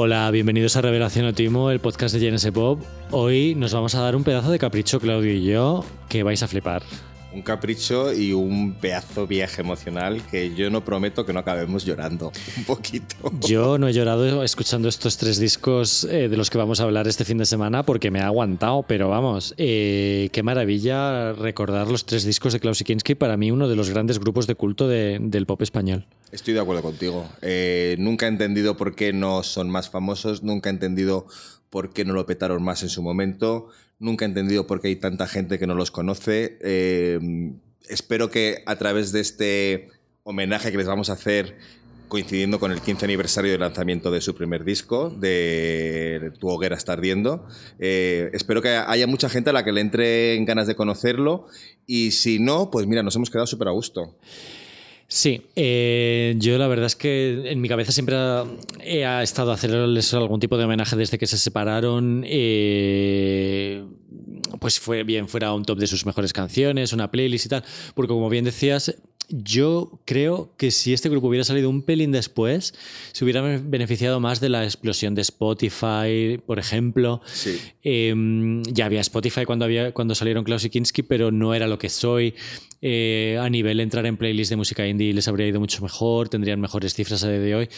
Hola, bienvenidos a Revelación Otimo, el podcast de Pop. Hoy nos vamos a dar un pedazo de capricho, Claudio y yo, que vais a flipar un capricho y un pedazo viaje emocional que yo no prometo que no acabemos llorando un poquito. Yo no he llorado escuchando estos tres discos eh, de los que vamos a hablar este fin de semana porque me ha aguantado, pero vamos, eh, qué maravilla recordar los tres discos de Klaus Kinski, para mí uno de los grandes grupos de culto del pop español. Estoy de acuerdo contigo. Eh, nunca he entendido por qué no son más famosos, nunca he entendido por qué no lo petaron más en su momento. Nunca he entendido por qué hay tanta gente que no los conoce. Eh, espero que a través de este homenaje que les vamos a hacer coincidiendo con el 15 aniversario del lanzamiento de su primer disco, de Tu hoguera está ardiendo. Eh, espero que haya mucha gente a la que le entre en ganas de conocerlo y si no, pues mira, nos hemos quedado súper a gusto. Sí, eh, yo la verdad es que en mi cabeza siempre ha, estado hacerles algún tipo de homenaje desde que se separaron. Eh, pues fue bien fuera un top de sus mejores canciones, una playlist y tal. Porque como bien decías, yo creo que si este grupo hubiera salido un pelín después, se hubiera beneficiado más de la explosión de Spotify, por ejemplo. Em, ya había Spotify cuando, había, cuando salieron Klaus y Kinski, pero no era lo que soy. Eh, a nivel entrar en playlist de música indie les habría ido mucho mejor, tendrían mejores cifras a día de hoy.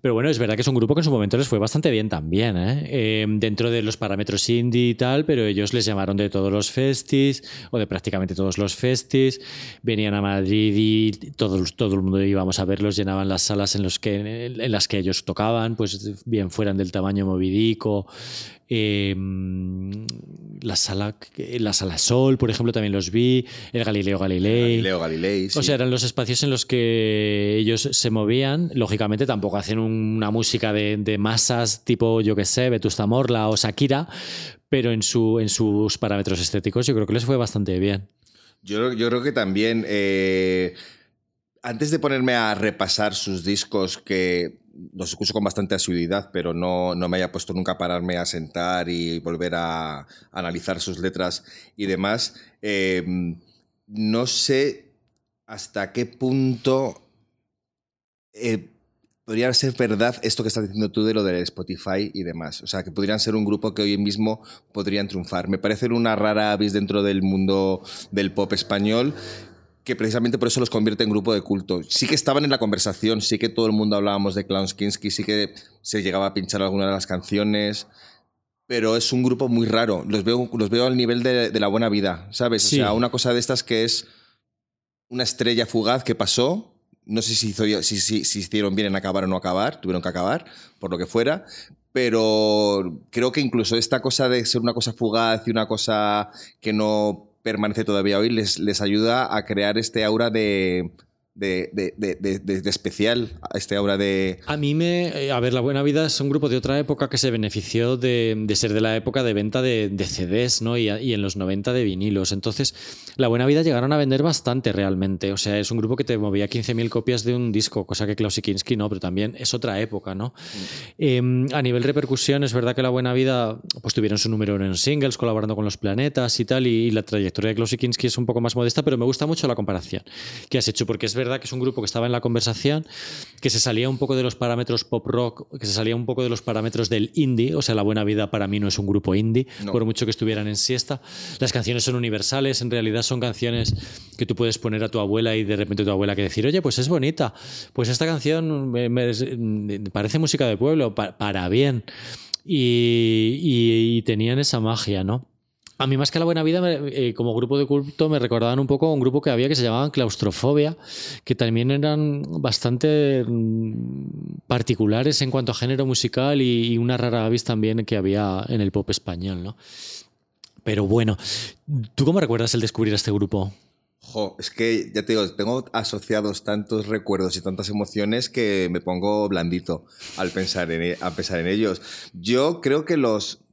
Pero bueno, es verdad que es un grupo que en su momento les fue bastante bien también, ¿eh? em, dentro de los parámetros indie y tal, pero ellos les llamaron de todos los festis, o de prácticamente todos los festis, venían a Madrid y todo, todo el mundo íbamos a verlos, llenaban las salas en, los que, en las que ellos tocaban, pues bien fueran del tamaño movidico, Em, la sala la sala Sol, por ejemplo, también los vi, el Galileo Galilei. Galileo Galilei, O sea, eran los espacios en los que ellos se movían. Lógicamente tampoco hacen una música de, masas tipo, yo que sé, Vetusta Morla o Shakira, pero en, su, en sus parámetros estéticos yo creo que les fue bastante bien. Yo, yo creo que también... Eh, antes de ponerme a repasar sus discos que los escucho con bastante asiduidad, pero no, no, me haya puesto nunca a pararme a sentar y volver a, analizar sus letras y demás. Em, no sé hasta qué punto eh, podría ser verdad esto que estás diciendo tú de lo de Spotify y demás. O sea, que podrían ser un grupo que hoy mismo podrían triunfar. Me parece una rara avis dentro del mundo del pop español que precisamente por eso los convierte en grupo de culto. Sí que estaban en la conversación, sí que todo el mundo hablábamos de Kinski, sí que se llegaba a pinchar alguna de las canciones, pero es un grupo muy raro. Los veo, los veo al nivel de, la buena vida, ¿sabes? O sea, una cosa de estas que es una estrella fugaz que pasó. No sé si, hicieron bien en acabar o no acabar, tuvieron que acabar, por lo que fuera, pero creo que incluso esta cosa de ser una cosa fugaz y una cosa que no permanece todavía hoy, les, les ayuda a crear este aura de, de, de, de, especial a este obra de... A mí me... Eh, a ver, La Buena Vida es un grupo de otra época que se benefició de, ser de la época de venta de, CDs, ¿no? Y, y, en los 90 de vinilos. Entonces, La Buena Vida llegaron a vender bastante realmente. O sea, es un grupo que te movía 15.000 copias de un disco, cosa que Klaus Kinski no, pero también es otra época, ¿no? Em, a nivel repercusión, es verdad que La Buena Vida pues tuvieron su número en singles, colaborando con los planetas y tal, y, la trayectoria de Klaus Kinski es un poco más modesta, pero me gusta mucho la comparación que has hecho, porque es verdad verdad que es un grupo que estaba en la conversación, que se salía un poco de los parámetros pop rock, que se salía un poco de los parámetros del indie, o sea, La Buena Vida para mí no es un grupo indie, por mucho que estuvieran en siesta. Las canciones son universales, en realidad son canciones que tú puedes poner a tu abuela y de repente tu abuela que decir, oye, pues es bonita, pues esta canción me, parece música de pueblo, para, bien. y tenían esa magia, ¿no? A mí más que la buena vida, eh, como grupo de culto, me recordaban un poco a un grupo que había que se llamaban Claustrofobia, que también eran bastante mm, particulares en cuanto a género musical y, una rara avis también que había en el pop español, ¿no? Pero bueno, ¿tú cómo recuerdas el descubrir a este grupo? Jo, es que ya te digo, tengo asociados tantos recuerdos y tantas emociones que me pongo blandito al pensar en, e, pensar en ellos. Yo creo que los,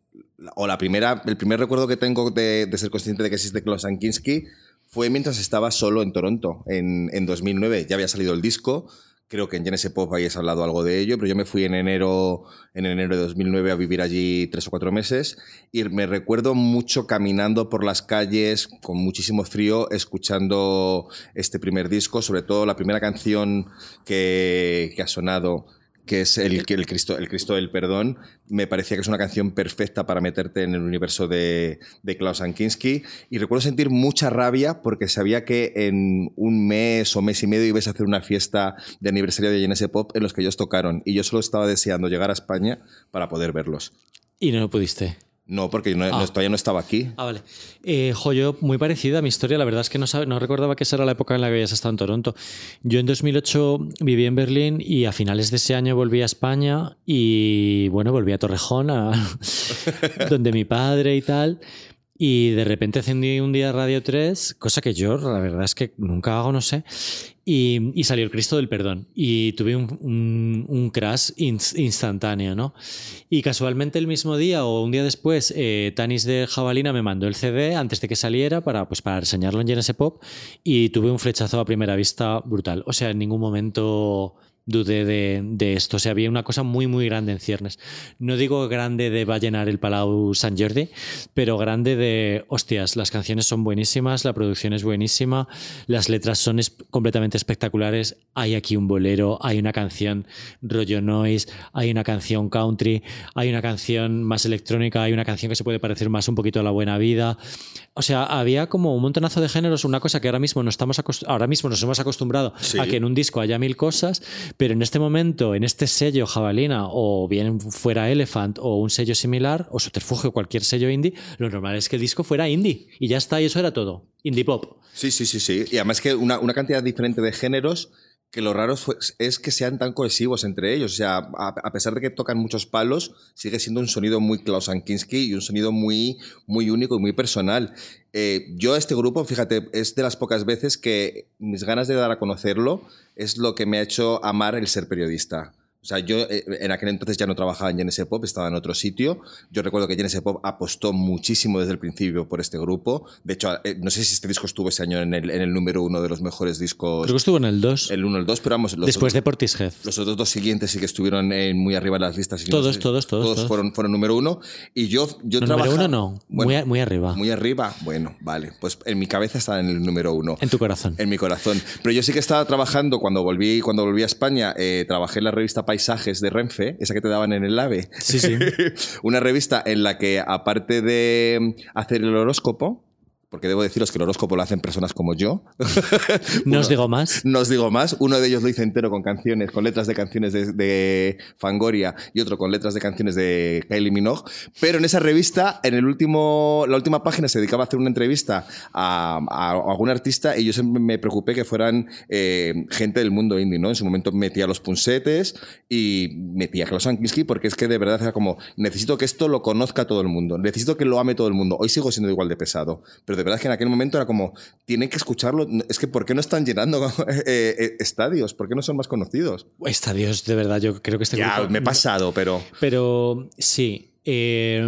o la primera, el primer recuerdo que tengo de, ser consciente de que existe Klaus Kinski fue mientras estaba solo en Toronto, en, en 2009. Ya había salido el disco, creo que en Genesis Pop habéis hablado algo de ello, pero yo me fui en enero, en enero de 2009 a vivir allí tres o cuatro meses. Y me recuerdo mucho caminando por las calles con muchísimo frío, escuchando este primer disco, sobre todo la primera canción que, que ha sonado que es el, el, Cristo, el Cristo del Perdón, me parecía que es una canción perfecta para meterte en el universo de, de Klaus Ankinski. Y recuerdo sentir mucha rabia porque sabía que en un mes o mes y medio ibas a hacer una fiesta de aniversario de Genesis Pop en los que ellos tocaron. Y yo solo estaba deseando llegar a España para poder verlos. Y no lo pudiste. No, porque no, Ah. todavía no estaba aquí. Ah, vale. Eh, jo, yo, muy parecida a mi historia. La verdad es que no, no recordaba que esa era la época en la que habías estado en Toronto. Yo en 2008 viví en Berlín y a finales de ese año volví a España y, bueno, volví a Torrejón, a- donde mi padre y tal. Y de repente encendí un día Radio 3, cosa que yo, la verdad es que nunca hago, no sé. Y, y salió el Cristo del Perdón. Y tuve un, un, un crash ins- instantáneo, ¿no? Y casualmente el mismo día o un día después, eh, Tanis de Jabalina me mandó el CD antes de que saliera para, pues, para reseñarlo en GNS Pop y tuve un flechazo a primera vista brutal. O sea, en ningún momento dudé de, de esto. O sea, había una cosa muy, muy grande en ciernes. No digo grande de va a llenar el Palau San Jordi, pero grande de, hostias, las canciones son buenísimas, la producción es buenísima, las letras son es- completamente espectaculares. Hay aquí un bolero, hay una canción rollo noise, hay una canción country, hay una canción más electrónica, hay una canción que se puede parecer más un poquito a la buena vida. O sea, había como un montonazo de géneros, una cosa que ahora mismo no estamos ahora mismo nos hemos acostumbrado Sí. a que en un disco haya mil cosas, pero en este momento, en este sello Jabalina, o bien fuera Elephant o un sello similar, o Subterfugio, cualquier sello indie, lo normal es que el disco fuera indie. Y ya está, y eso era todo. Indie pop. Sí, sí, sí, sí. Y además que una, una cantidad diferente de géneros que lo raro es que sean tan cohesivos entre ellos. O sea, a, a pesar de que tocan muchos palos, sigue siendo un sonido muy Klaus Ankinski y un sonido muy, muy único y muy personal. Eh, yo este grupo, fíjate, es de las pocas veces que mis ganas de dar a conocerlo es lo que me ha hecho amar el ser periodista. O sea, yo eh, en aquel entonces ya no trabajaba en GNS Pop, estaba en otro sitio. Yo recuerdo que GNS Pop apostó muchísimo desde el principio por este grupo. De hecho, eh, no sé si este disco estuvo ese año en el, en el número uno de los mejores discos. Creo que estuvo en el 2, El 1 el 2, pero vamos, los, después de otros, Portishead. los otros dos siguientes sí que estuvieron eh, muy arriba en las listas. y no Todos, sé, todos, todos, todos. fueron, fueron número uno. Y yo, yo No, número trabajaba- uno no, Bueno, muy, a- muy arriba. muy arriba. Bueno, vale. Pues en mi cabeza está en el número uno. en tu corazón. En mi corazón. Pero yo sí que estaba trabajando cuando volví, cuando volví a España, eh, trabajé en la revista Paisajes de Renfe, esa que te daban en el AVE. Sí, sí. Una revista en la que, aparte de hacer el horóscopo, porque debo deciros que el horóscopo lo hacen personas como yo, No os digo más. no os digo más, uno de ellos lo hice entero con canciones, con letras de canciones de, de Fangoria y otro con letras de canciones de Kylie Minogue, pero en esa revista, en el último, la última página se dedicaba a hacer una entrevista a, a algún artista y yo siempre me preocupé que fueran eh, gente del mundo indie, ¿no? En su momento metía los punsetes y metía a Klaus Ankinski porque es que de verdad era como, necesito que esto lo conozca todo el mundo, necesito que lo ame todo el mundo. Hoy sigo siendo igual de pesado, pero de verdad que en aquel momento era como, tienen que escucharlo, es que ¿por qué no están llenando eh, eh, estadios? ¿Por qué no son más conocidos? Estadios, de verdad, yo creo que este ya, grupo- me he pasado, pero... Pero sí. eh,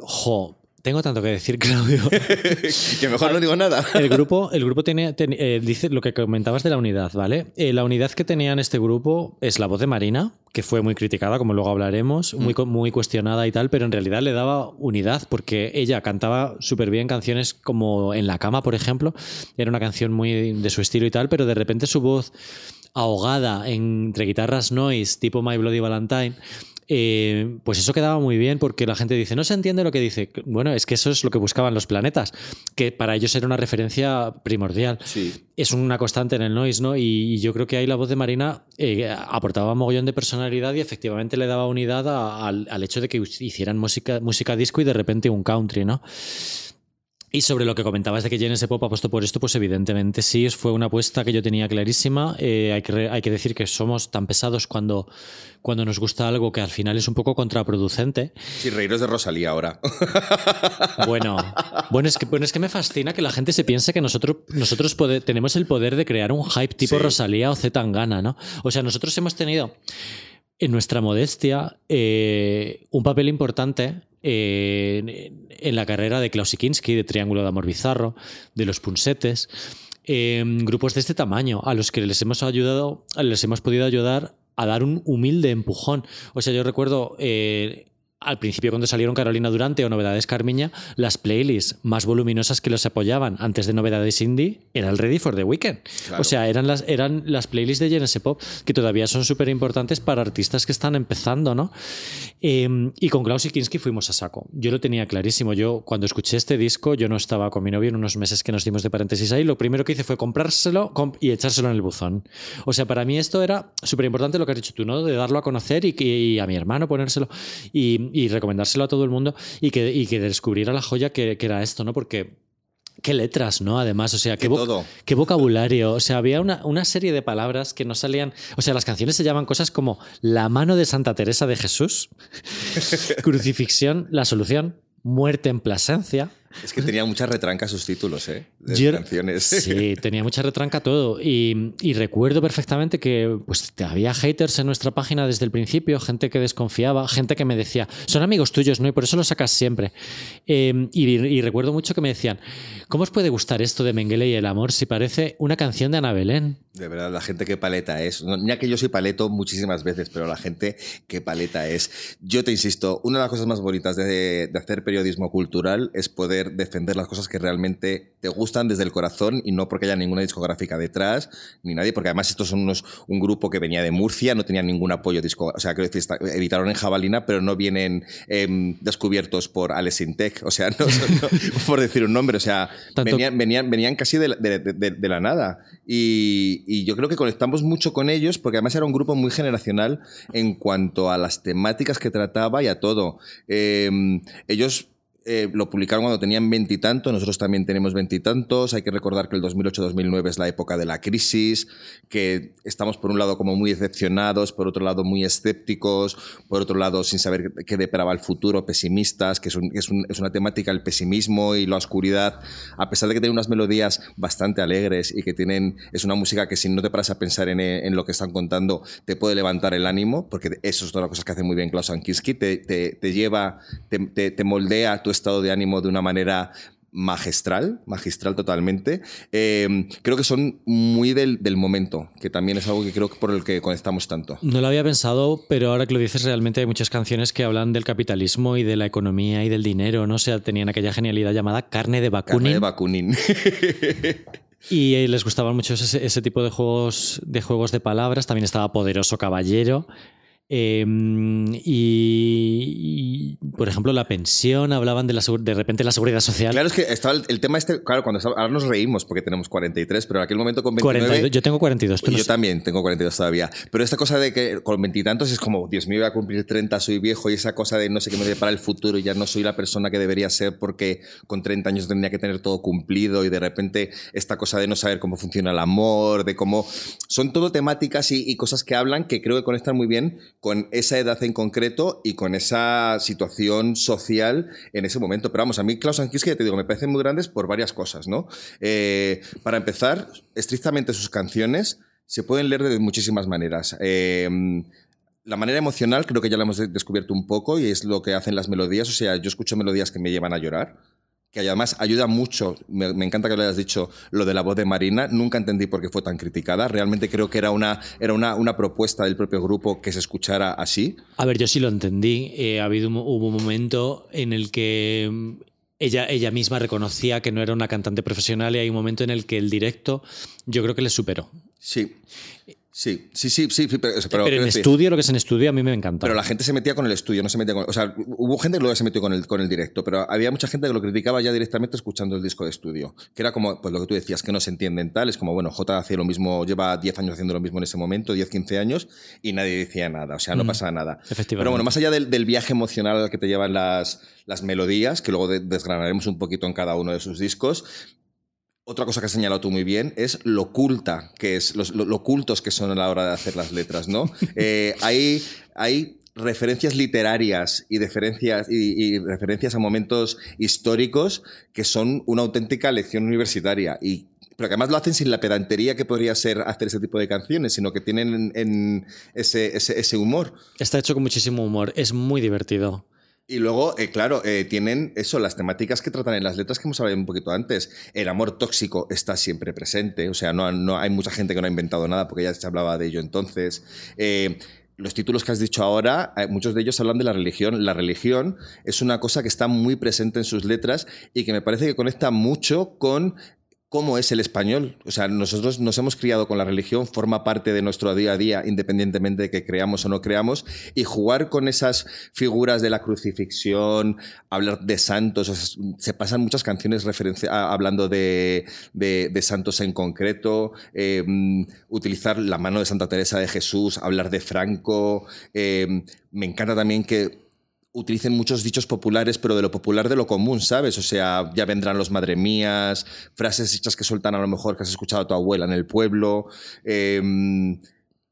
jo, tengo tanto que decir, Claudio. que mejor no digo nada. El grupo, el grupo tiene, ten- eh, dice lo que comentabas de la unidad, ¿vale? Eh, la unidad que tenía en este grupo es la voz de Marina, que fue muy criticada, como luego hablaremos, muy, cu- muy cuestionada y tal, pero en realidad le daba unidad porque ella cantaba súper bien canciones como En la cama, por ejemplo. Era una canción muy de su estilo y tal, pero de repente su voz ahogada entre guitarras noise tipo My Bloody Valentine. Eh, pues eso quedaba muy bien porque la gente dice, no se entiende lo que dice. Bueno, es que eso es lo que buscaban los planetas, que para ellos era una referencia primordial. Sí. Es una constante en el noise, ¿no? Y, y yo creo que ahí la voz de Marina eh, aportaba mogollón de personalidad y efectivamente le daba unidad a- al hecho de que hicieran música, música disco y de repente un country, ¿no? Y sobre lo que comentabas de que Genesis Pop apostó por esto, pues evidentemente sí, fue una apuesta que yo tenía clarísima. Eh, hay, que re- hay que decir que somos tan pesados cuando, cuando nos gusta algo que al final es un poco contraproducente. Sí, reíros de Rosalía ahora. Bueno, bueno, es que, bueno, es que me fascina que la gente se piense que nosotros, tenemos el poder de crear un hype tipo Sí. Rosalía o Z Tangana, ¿no? O sea, nosotros hemos tenido en nuestra modestia eh, un papel importante en, la carrera de Klaus Kinski, de Triángulo de Amor Bizarro, de los Punsetes, grupos de este tamaño a los que les hemos ayudado, les hemos podido ayudar a dar un humilde empujón. O sea, yo recuerdo eh, al principio cuando salieron Carolina Durante o Novedades Carmiña, las playlists más voluminosas que los apoyaban antes de Novedades Indie era el Ready for the Weekend. O sea, eran las, eran las playlists de Genesis Pop que todavía son súper importantes para artistas que están empezando, ¿no? Em, y con Klaus Kinski fuimos a saco. Yo lo tenía clarísimo. Yo cuando escuché este disco, yo no estaba con mi novio en unos meses que nos dimos de paréntesis ahí, lo primero que hice fue comprárselo y echárselo en el buzón. O sea, para mí esto era súper importante lo que has dicho tú, ¿no? De darlo a conocer y, y a mi hermano ponérselo. Y, y recomendárselo a todo el mundo y que, y que descubriera la joya que, que era esto, ¿no? Porque qué letras, ¿no? Además, o sea, qué, qué vocabulario. O sea, había una, una, serie de palabras que no salían. O sea, las canciones se llaman cosas como la mano de Santa Teresa de Jesús, crucifixión, la solución, muerte en Plasencia, es que tenía mucha retranca sus títulos, ¿eh? De canciones. Sí, tenía mucha retranca todo. Y, recuerdo perfectamente que pues, había haters en nuestra página desde el principio, gente que desconfiaba, gente que me decía, son amigos tuyos, ¿no? Y por eso lo sacas siempre. Em, y, recuerdo mucho que me decían, ¿cómo os puede gustar esto de Mengele y el amor si parece una canción de Ana Belén? De verdad, la gente que paleta es. Ya que yo soy paleto muchísimas veces, pero la gente que paleta es. Yo te insisto, una de las cosas más bonitas de hacer periodismo cultural es poder defender las cosas que realmente te gustan desde el corazón y no porque haya ninguna discográfica detrás ni nadie, porque además estos son unos, un grupo que venía de Murcia, no tenían ningún apoyo discográfico, o sea, quiero decir, editaron en Jabalina, pero no vienen em, descubiertos por Alex Intec, o sea, no, por decir un nombre, o sea, venían, venían, venían, casi de, de, la nada. Y, y, yo creo que conectamos mucho con ellos porque además era un grupo muy generacional en cuanto a las temáticas que trataba y a todo. Em, ellos eh, lo publicaron cuando tenían veintitantos, nosotros también tenemos veintitantos. Hay que recordar que el 2008-2009 es la época de la crisis, que estamos por un lado como muy decepcionados, por otro lado muy escépticos, por otro lado sin saber qué deparaba el futuro, pesimistas, que es, es, una temática el pesimismo y la oscuridad, a pesar de que tienen unas melodías bastante alegres y que tienen, es una música que si no te paras a pensar en, en lo que están contando, te puede levantar el ánimo, porque eso es todas las cosas que hace muy bien Klaus Ankinski, te, te, te lleva, te, te moldea tu estado de ánimo de una manera magistral, magistral totalmente. Eh, creo que son muy del, momento, que también es algo que creo que por el que conectamos tanto. No lo había pensado, pero ahora que lo dices, realmente hay muchas canciones que hablan del capitalismo y de la economía y del dinero, ¿no? O sea, tenían aquella genialidad llamada carne de Bakunin. Carne de Bakunin. y eh, les gustaban mucho ese, ese, tipo de juegos, de juegos de palabras. También estaba Poderoso Caballero. Em, y, por ejemplo, la pensión, hablaban de, la, de repente la seguridad social. Claro, es que estaba el, tema este, claro, cuando ahora nos reímos porque tenemos 43, pero en aquel momento con 29... yo tengo 42, tú Yo también tengo 42 todavía. Pero esta cosa de que con veintitantos es como, Dios mío, voy a cumplir 30, soy viejo, y esa cosa de no sé qué me depara el futuro y ya no soy la persona que debería ser porque con 30 años tendría que tener todo cumplido y de repente esta cosa de no saber cómo funciona el amor, de cómo... Son todo temáticas y, y cosas que hablan que creo que conectan muy bien con esa edad en concreto y con esa situación social en ese momento. Pero vamos, a mí Klaus Ankiski, ya te digo, me parecen muy grandes por varias cosas, ¿no? Eh, para empezar, estrictamente sus canciones se pueden leer de muchísimas maneras. Eh, la manera emocional creo que ya la hemos descubierto un poco y es lo que hacen las melodías. O sea, yo escucho melodías que me llevan a llorar que además ayuda mucho, me, encanta que lo hayas dicho, lo de la voz de Marina, nunca entendí por qué fue tan criticada, realmente creo que era una, era una, una propuesta del propio grupo que se escuchara así. A ver, yo sí lo entendí, eh, ha habido hubo un momento en el que mm, ella, ella misma reconocía que no era una cantante profesional y hay un momento en el que el directo yo creo que le superó. Sí. Sí, sí, sí, sí, pero, pero, en estudio, lo que es en estudio, a mí me encanta. Pero la gente se metía con el estudio, no se metía con. O sea, hubo gente que luego se metió con el, con el directo, pero había mucha gente que lo criticaba ya directamente escuchando el disco de estudio. Que era como, pues lo que tú decías, que no se entienden tal. Es como, bueno, J hacía lo mismo, lleva 10 años haciendo lo mismo en ese momento, 10, 15 años, y nadie decía nada. O sea, no mm, pasaba nada. Pero bueno, más allá del, del, viaje emocional al que te llevan las, las melodías, que luego desgranaremos un poquito en cada uno de sus discos, otra cosa que has señalado tú muy bien es lo oculta que es, los, lo, ocultos que son a la hora de hacer las letras, ¿no? Eh, hay, hay referencias literarias y, referencias, y, referencias a momentos históricos que son una auténtica lección universitaria y pero que además lo hacen sin la pedantería que podría ser hacer ese tipo de canciones, sino que tienen en, ese, ese, ese humor. Está hecho con muchísimo humor, es muy divertido. Y luego, eh, claro, eh, tienen eso, las temáticas que tratan en las letras que hemos hablado un poquito antes. El amor tóxico está siempre presente, o sea, no, hay mucha gente que no ha inventado nada porque ya se hablaba de ello entonces. Eh, los títulos que has dicho ahora, muchos de ellos hablan de la religión. La religión es una cosa que está muy presente en sus letras y que me parece que conecta mucho con cómo es el español. O sea, nosotros nos hemos criado con la religión, forma parte de nuestro día a día, independientemente de que creamos o no creamos, y jugar con esas figuras de la crucifixión, hablar de santos, se pasan muchas canciones hablando de, santos en concreto, em, utilizar la mano de Santa Teresa de Jesús, hablar de Franco. Em, me encanta también que utilicen muchos dichos populares, pero de lo popular de lo común, ¿sabes? O sea, ya vendrán los madre mías, frases hechas que sueltan a lo mejor que has escuchado a tu abuela en el pueblo. Em,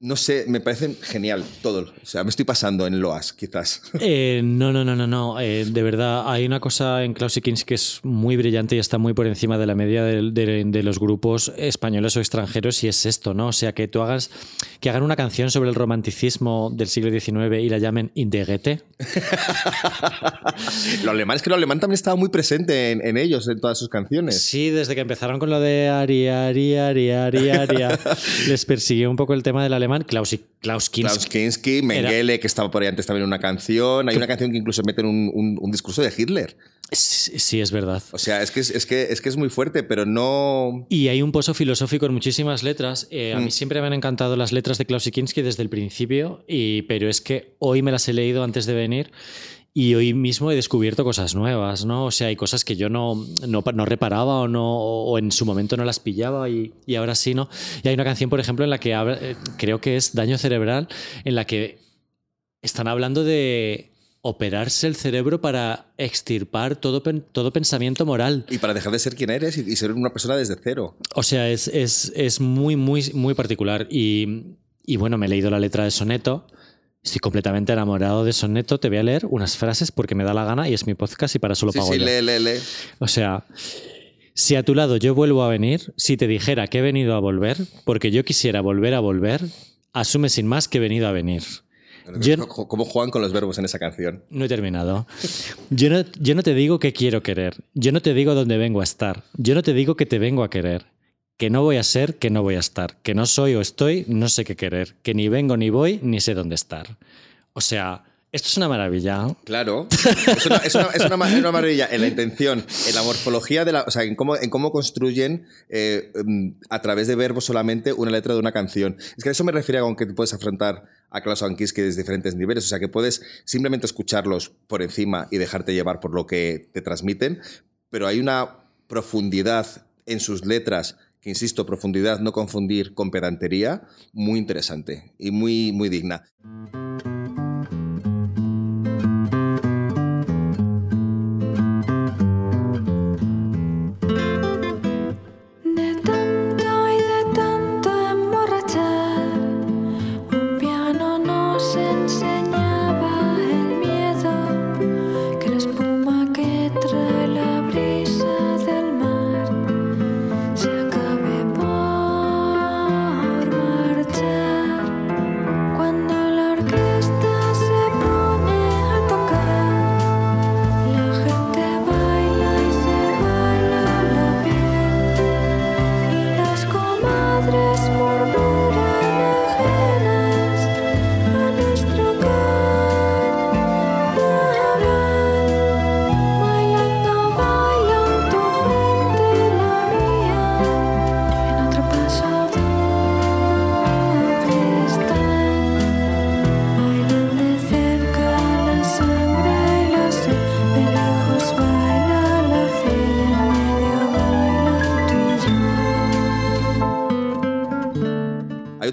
no sé, me parece genial todo. O sea, me estoy pasando en Loas, quizás. Eh, no, no, no, no, no. Eh, de verdad, hay una cosa en Klaus que es muy brillante y está muy por encima de la media de, los grupos españoles o extranjeros y es esto, ¿no? O sea, que tú hagas, que hagan una canción sobre el romanticismo del siglo XIX y la llamen Indegete. lo alemán es que lo alemán también estaba muy presente en, ellos, en todas sus canciones. Sí, desde que empezaron con lo de Aria, Aria, Aria, Aria, Aria les persiguió un poco el tema del alemán Klaus, Klaus Kinski. Klaus Kinski, Mengele, que estaba por ahí antes también en una canción. Hay una canción que incluso meten un, un, discurso de Hitler. Sí, es verdad. O sea, es que es, que, es que es muy fuerte, pero no. Y hay un pozo filosófico en muchísimas letras. Eh, a mí mm. siempre me han encantado las letras de Klaus Kinski desde el principio, y, pero es que hoy me las he leído antes de venir y hoy mismo he descubierto cosas nuevas, ¿no? O sea, hay cosas que yo no, no, reparaba o, no, o en su momento no las pillaba y, y, ahora sí, ¿no? Y hay una canción, por ejemplo, en la que eh, creo que es Daño Cerebral, en la que están hablando de operarse el cerebro para extirpar todo, todo pensamiento moral. Y para dejar de ser quien eres y, ser una persona desde cero. O sea, es, es, es muy, muy, muy particular. Y, y bueno, me he leído la letra de soneto Estoy completamente enamorado de Soneto. Te voy a leer unas frases porque me da la gana y es mi podcast y para eso lo pago sí, sí, Lee, lee, lee. O sea, si a tu lado yo vuelvo a venir, si te dijera que he venido a volver, porque yo quisiera volver a volver, asume sin más que he venido a venir. ¿Cómo juegan con los verbos en esa canción? No he terminado. Yo no, yo no te digo que quiero querer. Yo no te digo dónde vengo a estar. Yo no te digo que te vengo a querer que no voy a ser, que no voy a estar, que no soy o estoy, no sé qué querer, que ni vengo ni voy, ni sé dónde estar. O sea, esto es una maravilla. Claro, es una, maravilla en la intención, en la morfología, de la, o sea, en cómo, en cómo construyen eh, mm, a través de verbos solamente una letra de una canción. Es que a eso me refiero con que te puedes afrontar a Klaus Ankiski desde diferentes niveles, o sea, que puedes simplemente escucharlos por encima y dejarte llevar por lo que te transmiten, pero hay una profundidad en sus letras que insisto, profundidad, no confundir con pedantería, muy interesante y muy, muy digna.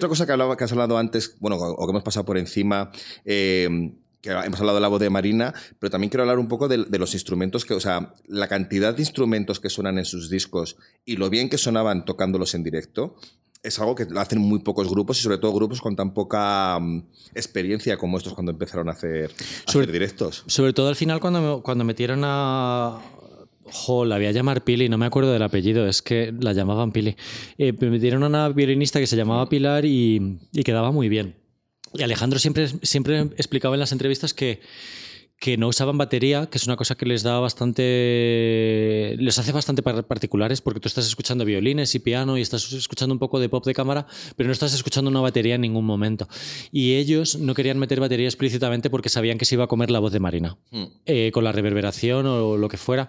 Cosa que, hablaba, que has hablado antes, bueno, o que hemos pasado por encima, eh, que hemos hablado de la voz de Marina, pero también quiero hablar un poco de, los instrumentos que, o sea, la cantidad de instrumentos que suenan en sus discos y lo bien que sonaban tocándolos en directo. Es algo que lo hacen muy pocos grupos y sobre todo grupos con tan poca mm, experiencia como estos cuando empezaron a hacer, directos. Sobre todo al final cuando, cuando metieron a, Jo, la voy a llamar Pili, no me acuerdo del apellido, es que la llamaban Pili. Eh, me dieron una violinista que se llamaba Pilar y, quedaba muy bien. Y Alejandro siempre, siempre explicaba en las entrevistas que, que no usaban batería, que es una cosa que les da bastante. les hace bastante particulares, porque tú estás escuchando violines y piano y estás escuchando un poco de pop de cámara, pero no estás escuchando una batería en ningún momento. Y ellos no querían meter batería explícitamente porque sabían que se iba a comer la voz de Marina, hmm. eh, con la reverberación o lo que fuera.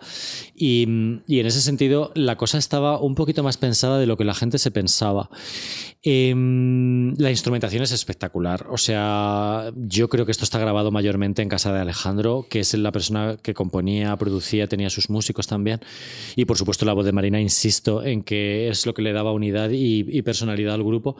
Y, y, en ese sentido, la cosa estaba un poquito más pensada de lo que la gente se pensaba. Em, la instrumentación es espectacular. O sea, yo creo que esto está grabado mayormente en casa de Alejandro, que es la persona que componía, producía, tenía sus músicos también. Y por supuesto la voz de Marina, insisto, en que es lo que le daba unidad y, personalidad al grupo.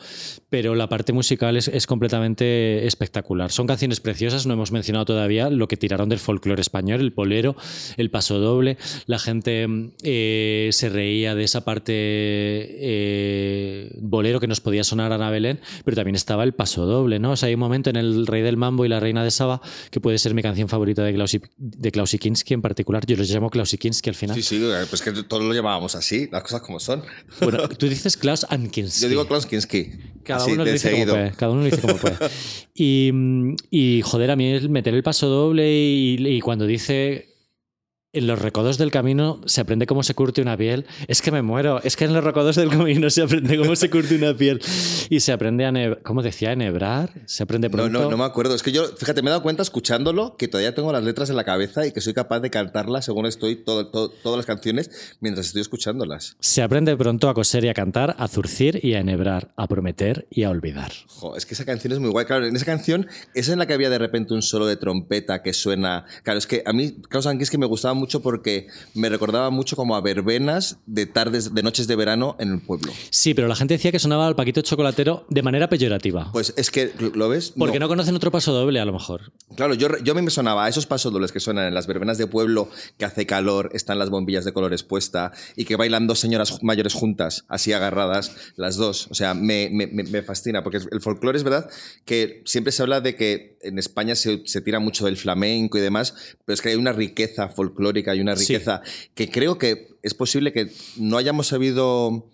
Pero la parte musical es, completamente espectacular. Son canciones preciosas, no hemos mencionado todavía lo que tiraron del folclore español, el polero, el paso doble. La gente eh, se reía de esa parte eh, bolero que nos podía sonar Ana Belén, pero también estaba el paso doble, ¿no? O sea, hay un momento en El Rey del Mambo y La Reina de Saba que puede ser mi canción favorita de, Klausi, de Klausikinski en particular. Yo los llamo Klausikinski al final. Sí, sí, pues que todos lo llamábamos así, las cosas como son. Bueno, tú dices Klaus Ankinski. Yo digo Klausikinski. Cada, uno lo dice como puede, cada uno lo dice como puede. Y, y joder, a mí es meter el paso doble y, y cuando dice en los recodos del camino se aprende cómo se curte una piel. Es que me muero. Es que en los recodos del camino se aprende cómo se curte una piel. Y se aprende a, ¿cómo decía? enhebrar. Se aprende pronto. No, no, no me acuerdo. Es que yo, fíjate, me he dado cuenta escuchándolo que todavía tengo las letras en la cabeza y que soy capaz de cantarlas según estoy todo, todas las canciones mientras estoy escuchándolas. Se aprende pronto a coser y a cantar, a zurcir y a enhebrar, a prometer y a olvidar. es que esa canción es muy guay. Claro, en esa canción es en la que había de repente un solo de trompeta que suena. Claro, es que a mí, Klaus que me gustaba mucho porque me recordaba mucho como a verbenas de tardes, de noches de verano en el pueblo. Sí, pero la gente decía que sonaba al paquito chocolatero de manera peyorativa. Pues es que, ¿lo ves? Porque no, conocen otro paso doble, a lo mejor. Claro, yo, yo a mí me sonaba a esos pasos dobles que suenan en las verbenas de pueblo, que hace calor, están las bombillas de colores puestas y que bailan dos señoras mayores juntas, así agarradas, las dos. O sea, me, me, me fascina, porque el folclore es verdad que siempre se habla de que en España se, se tira mucho del flamenco y demás, pero es que hay una riqueza folclórica y una riqueza que creo que es posible que no hayamos sabido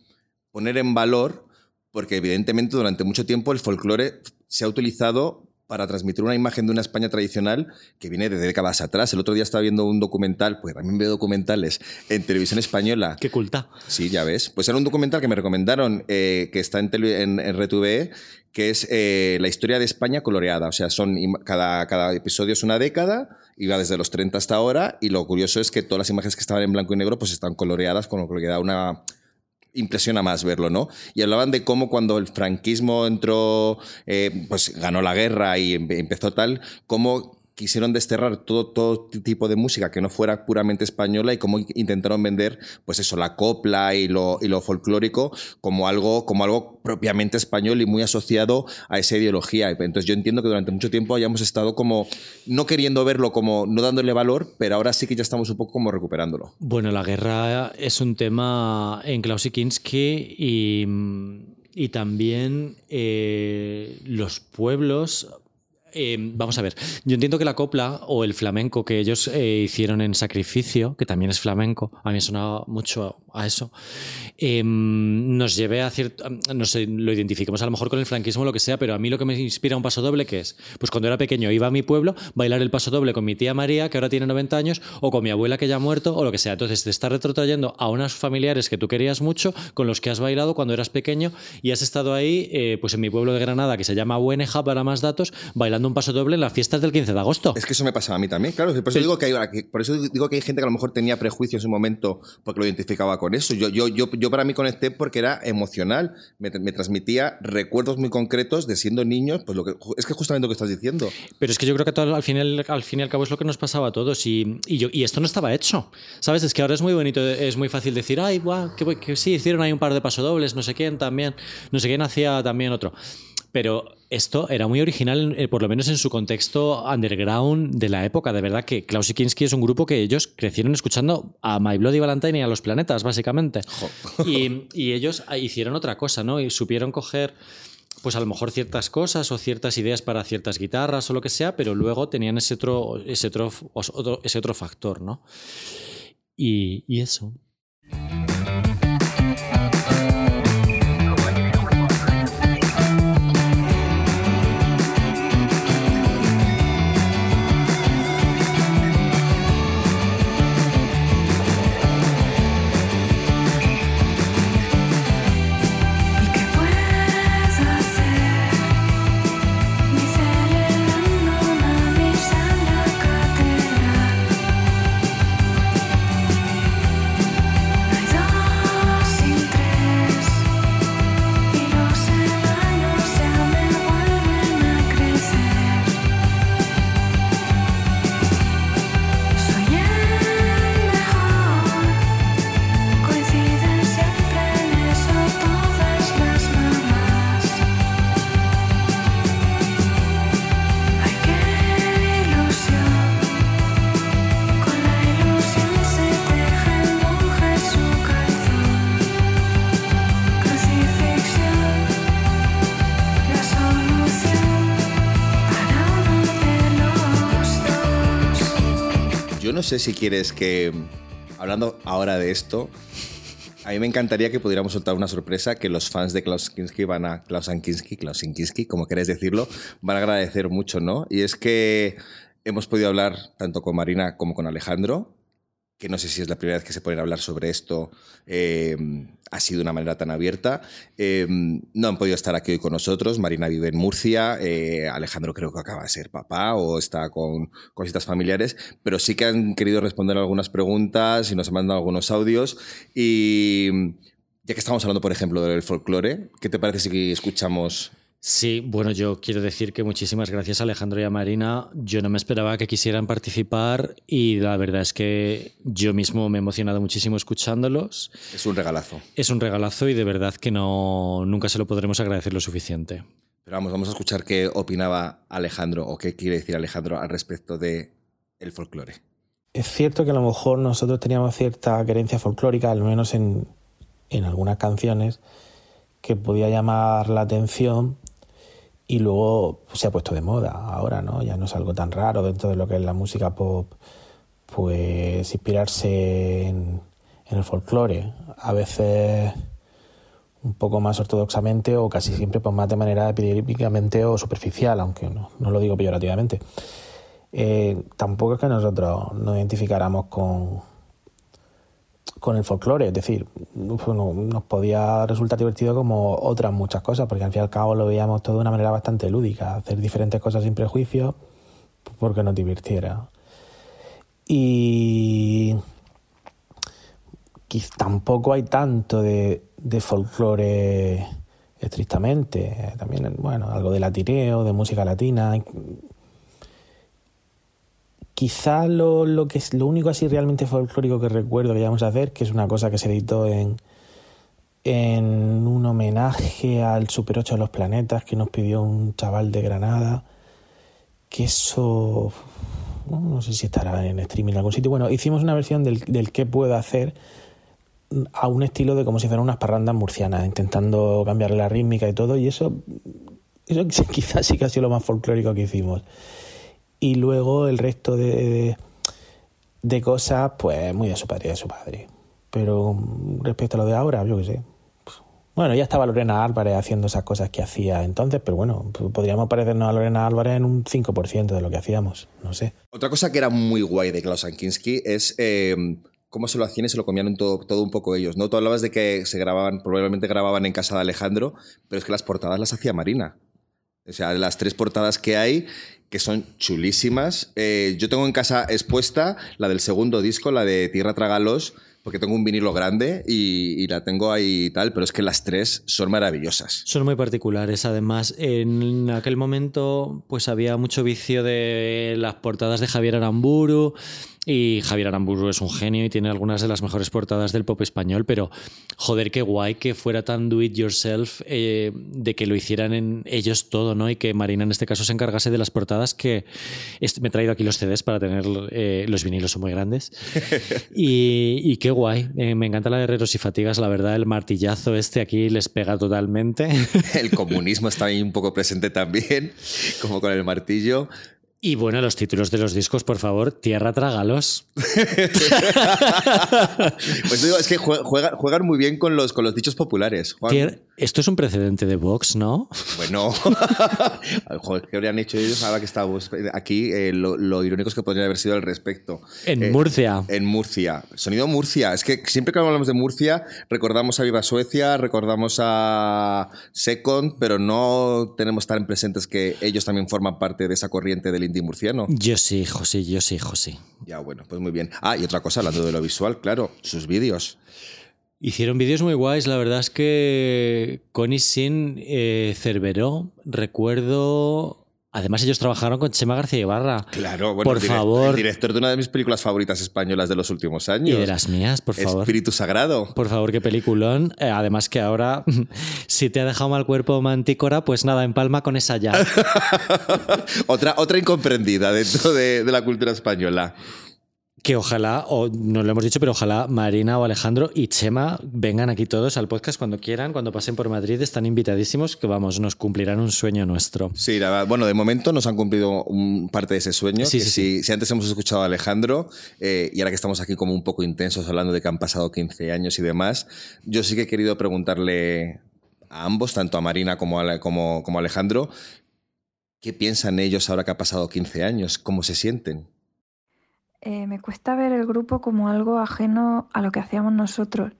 poner en valor, porque evidentemente durante mucho tiempo el folclore se ha utilizado para transmitir una imagen de una España tradicional que viene de décadas atrás. El otro día estaba viendo un documental, pues también veo documentales en televisión española. Qué culta. Sí, ya ves. Pues era un documental que me recomendaron, eh, que está en, en, en RTVE, que es eh, la historia de España coloreada. O sea, son cada, cada episodio es una década, iba desde los 30 hasta ahora, y lo curioso es que todas las imágenes que estaban en blanco y negro pues están coloreadas, con lo que da una impresiona más verlo, ¿no? Y hablaban de cómo cuando el franquismo entró, eh, pues ganó la guerra y empezó tal, cómo quisieron desterrar todo, todo tipo de música que no fuera puramente española y cómo intentaron vender, pues eso, la copla y lo, y lo folclórico como algo, como algo propiamente español y muy asociado a esa ideología. Entonces yo entiendo que durante mucho tiempo hayamos estado como no queriendo verlo, como no dándole valor, pero ahora sí que ya estamos un poco como recuperándolo. Bueno, la guerra es un tema en Klausikinski y, y también eh, los pueblos Em, vamos a ver, yo entiendo que la copla o el flamenco que ellos eh, hicieron en Sacrificio, que también es flamenco, a mí me sonaba mucho a eso, em, nos lleve a cierto, no sé, lo identifiquemos a lo mejor con el franquismo o lo que sea, pero a mí lo que me inspira un paso doble, que es? Pues cuando era pequeño iba a mi pueblo, bailar el paso doble con mi tía María, que ahora tiene 90 años, o con mi abuela que ya ha muerto, o lo que sea. Entonces te está retrotrayendo a unos familiares que tú querías mucho, con los que has bailado cuando eras pequeño y has estado ahí, eh, pues en mi pueblo de Granada, que se llama Bueneja, para más datos, bailando un paso doble en las fiestas del 15 de agosto. Es que eso me pasaba a mí también, claro. Por eso, digo, que hay, por eso digo que hay gente que a lo mejor tenía prejuicios en un momento porque lo identificaba con eso. Yo, yo, yo, yo para mí conecté porque era emocional. Me, transmitía recuerdos muy concretos de siendo niños. Pues lo que, es que justamente lo que estás diciendo. Pero es que yo creo que todo, al, final, al fin y al cabo es lo que nos pasaba a todos. Y, y, yo, y esto no estaba hecho. ¿Sabes? Es que ahora es muy bonito, es muy fácil decir, ay, guau, que, que sí, hicieron ahí un par de pasodobles, no sé quién también, no sé quién hacía también otro. Pero esto era muy original, eh, por lo menos en su contexto underground de la época. De verdad que Klaus Kinski es un grupo que ellos crecieron escuchando a My Bloody Valentine y a los planetas, básicamente. Y, y, ellos hicieron otra cosa, ¿no? Y supieron coger, pues a lo mejor ciertas cosas o ciertas ideas para ciertas guitarras o lo que sea, pero luego tenían ese otro, ese otro, ese otro factor, ¿no? y, y eso. No sé si quieres que, hablando ahora de esto, a mí me encantaría que pudiéramos soltar una sorpresa que los fans de Klaus Kinski van a. Klaus Klaus Kinski, como queréis decirlo, van a agradecer mucho, ¿no? Y es que hemos podido hablar tanto con Marina como con Alejandro que no sé si es la primera vez que se ponen a hablar sobre esto eh, así de una manera tan abierta. Eh, no han podido estar aquí hoy con nosotros. Marina vive en Murcia, eh, Alejandro creo que acaba de ser papá o está con cositas familiares, pero sí que han querido responder algunas preguntas y nos han mandado algunos audios. Y ya que estamos hablando, por ejemplo, del folclore, ¿qué te parece si escuchamos Sí, bueno, yo quiero decir que muchísimas gracias a Alejandro y a Marina. Yo no me esperaba que quisieran participar y la verdad es que yo mismo me he emocionado muchísimo escuchándolos. Es un regalazo. Es un regalazo y de verdad que no nunca se lo podremos agradecer lo suficiente. Pero vamos, vamos a escuchar qué opinaba Alejandro o qué quiere decir Alejandro al respecto de el folclore. Es cierto que a lo mejor nosotros teníamos cierta querencia folclórica, al menos en, en algunas canciones, que podía llamar la atención y luego se ha puesto de moda ahora, ¿no? Ya no es algo tan raro dentro de lo que es la música pop, pues inspirarse en, el folclore. A veces un poco más ortodoxamente o casi siempre pues más de manera epidémicamente o superficial, aunque no, no lo digo peyorativamente. Eh, tampoco es que nosotros nos identificáramos con, con el folclore, es decir, nos podía resultar divertido como otras muchas cosas, porque al fin y al cabo lo veíamos todo de una manera bastante lúdica, hacer diferentes cosas sin prejuicio, porque nos divirtiera. Y tampoco hay tanto de, de folclore estrictamente, también, bueno, algo de latineo, de música latina, Quizá lo, lo, que es lo único así realmente folclórico que recuerdo que íbamos a hacer, que es una cosa que se editó en, en un homenaje al Super 8 de los planetas que nos pidió un chaval de Granada, que eso no sé si estará en streaming en algún sitio. Bueno, hicimos una versión del, del que puedo hacer a un estilo de como si fueran unas parrandas murcianas, intentando cambiarle la rítmica y todo, y eso, eso quizás sí que ha sido lo más folclórico que hicimos y luego el resto de, de cosas, pues muy de su padre de su padre. Pero respecto a lo de ahora, yo qué sé. Bueno, ya estaba Lorena Álvarez haciendo esas cosas que hacía entonces, pero bueno, podríamos parecernos a Lorena Álvarez en un 5% de lo que hacíamos, no sé. Otra cosa que era muy guay de Klaus Ankinski es eh, cómo se lo hacían y se lo comían todo, todo un poco ellos, ¿no? Tú hablabas de que se grababan, probablemente grababan en casa de Alejandro, pero es que las portadas las hacía Marina. O sea, las tres portadas que hay que son chulísimas. Eh, yo tengo en casa expuesta la del segundo disco, la de Tierra Tragalos, porque tengo un vinilo grande y, y, la tengo ahí y tal, pero es que las tres son maravillosas. Son muy particulares. Además, en aquel momento pues había mucho vicio de las portadas de Javier Aramburu y Javier Aramburu es un genio y tiene algunas de las mejores portadas del pop español, pero joder, qué guay que fuera tan do it yourself, eh, de que lo hicieran en ellos todo, ¿no? Y que Marina en este caso se encargase de las portadas, que me he traído aquí los CDs para tener, eh, los vinilos son muy grandes. y, qué guay, eh, me encanta la de Herreros y Fatigas, la verdad, el martillazo este aquí les pega totalmente. el comunismo está ahí un poco presente también, como con el martillo. Y bueno, los títulos de los discos, por favor, Tierra Trágalos. pues digo, es que juegan, muy bien con los, con los dichos populares. Esto es un precedente de Vox, ¿no? Bueno, ¿qué habrían hecho ellos ahora que estamos aquí? Eh, lo, irónico es que podría haber sido al respecto. En eh, Murcia. En Murcia. Sonido Murcia. Es que siempre que hablamos de Murcia, recordamos a Viva Suecia, recordamos a Second, pero no tenemos tan presentes que ellos también forman parte de esa corriente del murciano. Yo sí, José, yo sí, José. Ya, bueno, pues muy bien. Ah, y otra cosa, hablando de lo visual, claro, sus vídeos. Hicieron vídeos muy guays, la verdad es que Connie Sin eh, Cerveró, recuerdo Además, ellos trabajaron con Chema García Ibarra. Claro, bueno, por favor. El director de una de mis películas favoritas españolas de los últimos años. Y de las mías, por favor. Espíritu Sagrado. Por favor, qué peliculón. Eh, además, que ahora, si te ha dejado mal cuerpo Mantícora, pues nada, en palma con esa ya. otra, otra incomprendida dentro de, de la cultura española. Que ojalá, o no lo hemos dicho, pero ojalá Marina o Alejandro y Chema vengan aquí todos al podcast cuando quieran, cuando pasen por Madrid, están invitadísimos, que vamos, nos cumplirán un sueño nuestro. Sí, bueno, de momento nos han cumplido un parte de ese sueño. Sí, sí, Si, antes hemos escuchado a Alejandro eh, y ahora que estamos aquí como un poco intensos hablando de que han pasado 15 años y demás, yo sí que he querido preguntarle a ambos, tanto a Marina como a, como, como a Alejandro, ¿qué piensan ellos ahora que ha pasado 15 años? ¿Cómo se sienten? Eh, me cuesta ver el grupo como algo ajeno a lo que hacíamos nosotros,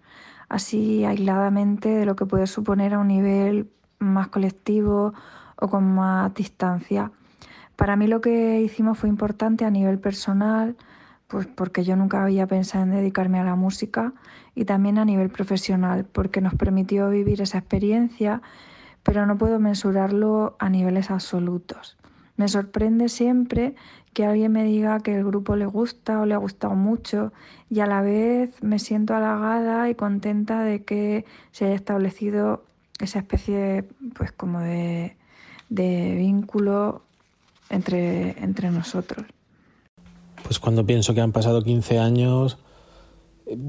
así aisladamente de lo que puede suponer a un nivel más colectivo o con más distancia. Para mí lo que hicimos fue importante a nivel personal, pues porque yo nunca había pensado en dedicarme a la música y también a nivel profesional, porque nos permitió vivir esa experiencia, pero no puedo mensurarlo a niveles absolutos. Me sorprende siempre que alguien me diga que el grupo le gusta o le ha gustado mucho y a la vez me siento halagada y contenta de que se haya establecido esa especie pues como de, vínculo entre, entre nosotros. Pues cuando pienso que han pasado 15 años,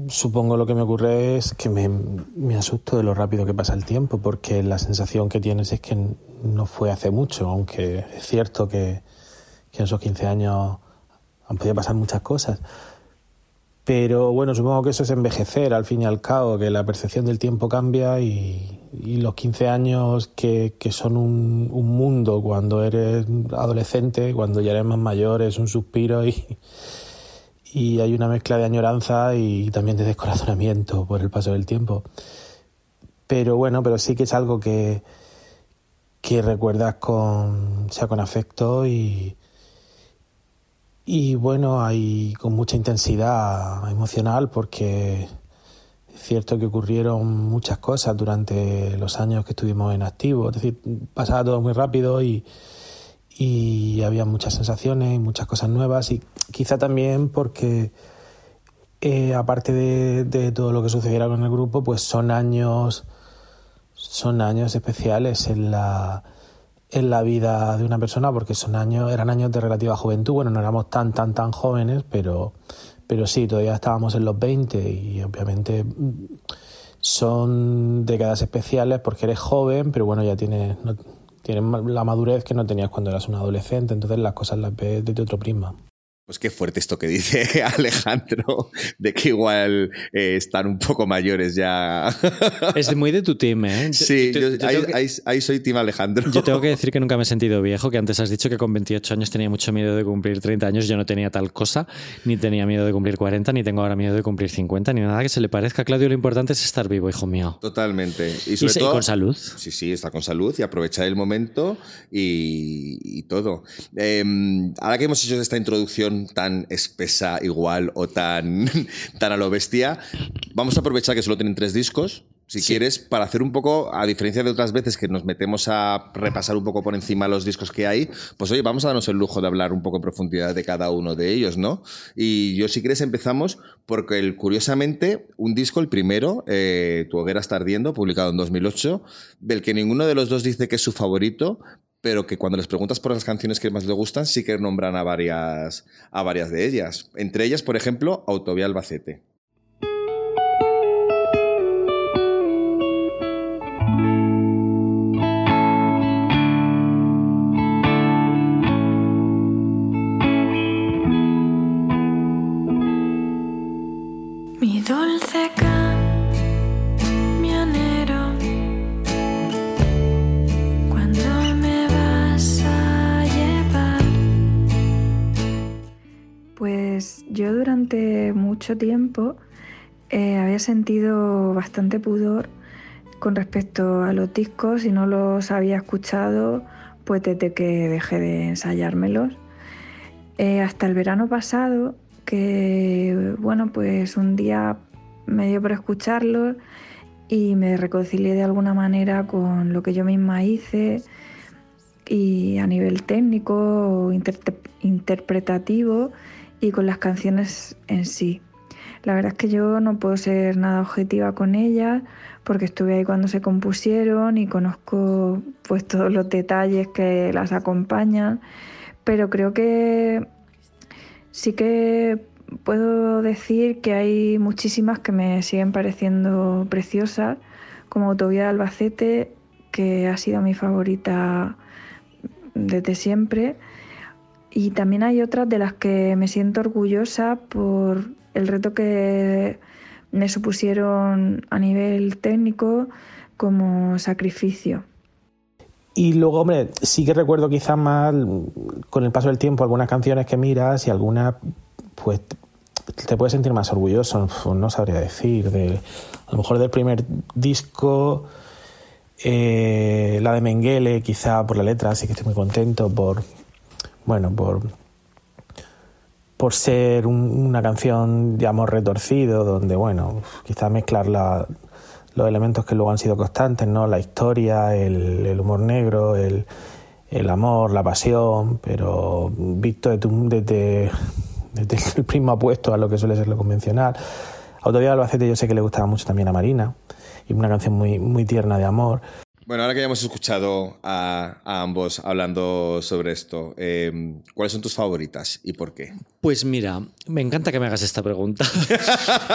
supongo lo que me ocurre es que me, me, asusto de lo rápido que pasa el tiempo, porque la sensación que tienes es que no fue hace mucho, aunque es cierto que, que en esos 15 años han podido pasar muchas cosas. Pero bueno, supongo que eso es envejecer al fin y al cabo, que la percepción del tiempo cambia y, los 15 años que, son un, mundo cuando eres adolescente, cuando ya eres más mayor, es un suspiro y, y hay una mezcla de añoranza y también de descorazonamiento por el paso del tiempo. Pero bueno, pero sí que es algo que, que recuerdas con, sea, con afecto y, y bueno, hay con mucha intensidad emocional porque es cierto que ocurrieron muchas cosas durante los años que estuvimos en activo, es decir, pasaba todo muy rápido y, y había muchas sensaciones y muchas cosas nuevas y quizá también porque eh, aparte de, de, todo lo que sucediera con el grupo, pues son años son años especiales en la en la vida de una persona porque son años, eran años de relativa juventud. Bueno, no éramos tan, tan, tan jóvenes, pero, pero sí, todavía estábamos en los 20 y obviamente son décadas especiales porque eres joven, pero bueno, ya tienes, tienes la madurez que no tenías cuando eras un adolescente, entonces las cosas las ves desde otro prisma. Pues qué fuerte esto que dice Alejandro, de que igual eh, están un poco mayores ya. Es muy de tu team, ¿eh? Sí, ahí, soy team Alejandro. Yo tengo que decir que nunca me he sentido viejo, que antes has dicho que con 28 años tenía mucho miedo de cumplir 30 años, yo no tenía tal cosa, ni tenía miedo de cumplir 40, ni tengo ahora miedo de cumplir 50, ni nada que se le parezca. Claudio, lo importante es estar vivo, hijo mío. Totalmente. Y sobre todo... con salud. Sí, sí, está con salud y aprovechar el momento y, todo. Em, ahora que hemos hecho esta introducción tan espesa igual o tan, tan a lo bestia, vamos a aprovechar que solo tienen tres discos, si quieres, para hacer un poco, a diferencia de otras veces que nos metemos a repasar un poco por encima los discos que hay, pues oye, vamos a darnos el lujo de hablar un poco en profundidad de cada uno de ellos, ¿no? Y yo, si quieres, empezamos porque, el, curiosamente, un disco, el primero, eh, Tu hoguera está ardiendo, publicado en 2008, del que ninguno de los dos dice que es su favorito, pero que cuando les preguntas por las canciones que más le gustan, sí que nombran a varias, a varias de ellas. Entre ellas, por ejemplo, Autovía Albacete. Tiempo eh, había sentido bastante pudor con respecto a los discos y no los había escuchado pues desde que dejé de ensayármelos. Eh, hasta el verano pasado, que bueno, pues un día me dio por escucharlos y me reconcilié de alguna manera con lo que yo misma hice y a nivel técnico interpretativo y con las canciones en sí. La verdad es que yo no puedo ser nada objetiva con ellas porque estuve ahí cuando se compusieron y conozco pues todos los detalles que las acompañan, pero creo que sí que puedo decir que hay muchísimas que me siguen pareciendo preciosas, como Autovía de Albacete, que ha sido mi favorita desde siempre. Y también hay otras de las que me siento orgullosa por el reto que me supusieron a nivel técnico como sacrificio. Y luego, hombre, sí que recuerdo quizás más con el paso del tiempo algunas canciones que miras y algunas, pues te puedes sentir más orgulloso, no sabría decir, de, a lo mejor del primer disco, eh, la de Mengele, quizá por la letra, sí que estoy muy contento por, bueno, por, por ser una canción de amor retorcido, donde, bueno, quizá mezclar los elementos que luego han sido constantes, ¿no? La historia, el, humor negro, el, amor, la pasión, pero visto desde, desde, el prisma opuesto a lo que suele ser lo convencional. Autovía de Albacete yo sé que le gustaba mucho también a Marina, y una canción muy, muy tierna de amor. Bueno, ahora que ya hemos escuchado a, ambos hablando sobre esto, em, ¿cuáles son tus favoritas y por qué? Pues mira, me encanta que me hagas esta pregunta.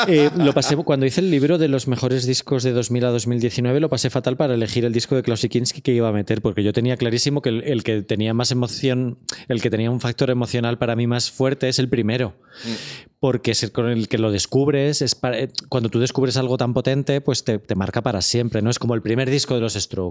Eh, lo pasé cuando hice el libro de los mejores discos de 2000 a 2019, lo pasé fatal para elegir el disco de Klaus Kinski que iba a meter, porque yo tenía clarísimo que el, que tenía más emoción, el que tenía un factor emocional para mí más fuerte es el primero. Mm. Porque es con el que lo descubres, es eh, cuando tú descubres algo tan potente, pues te, te marca para siempre, ¿no? Es como el primer disco de los Strokes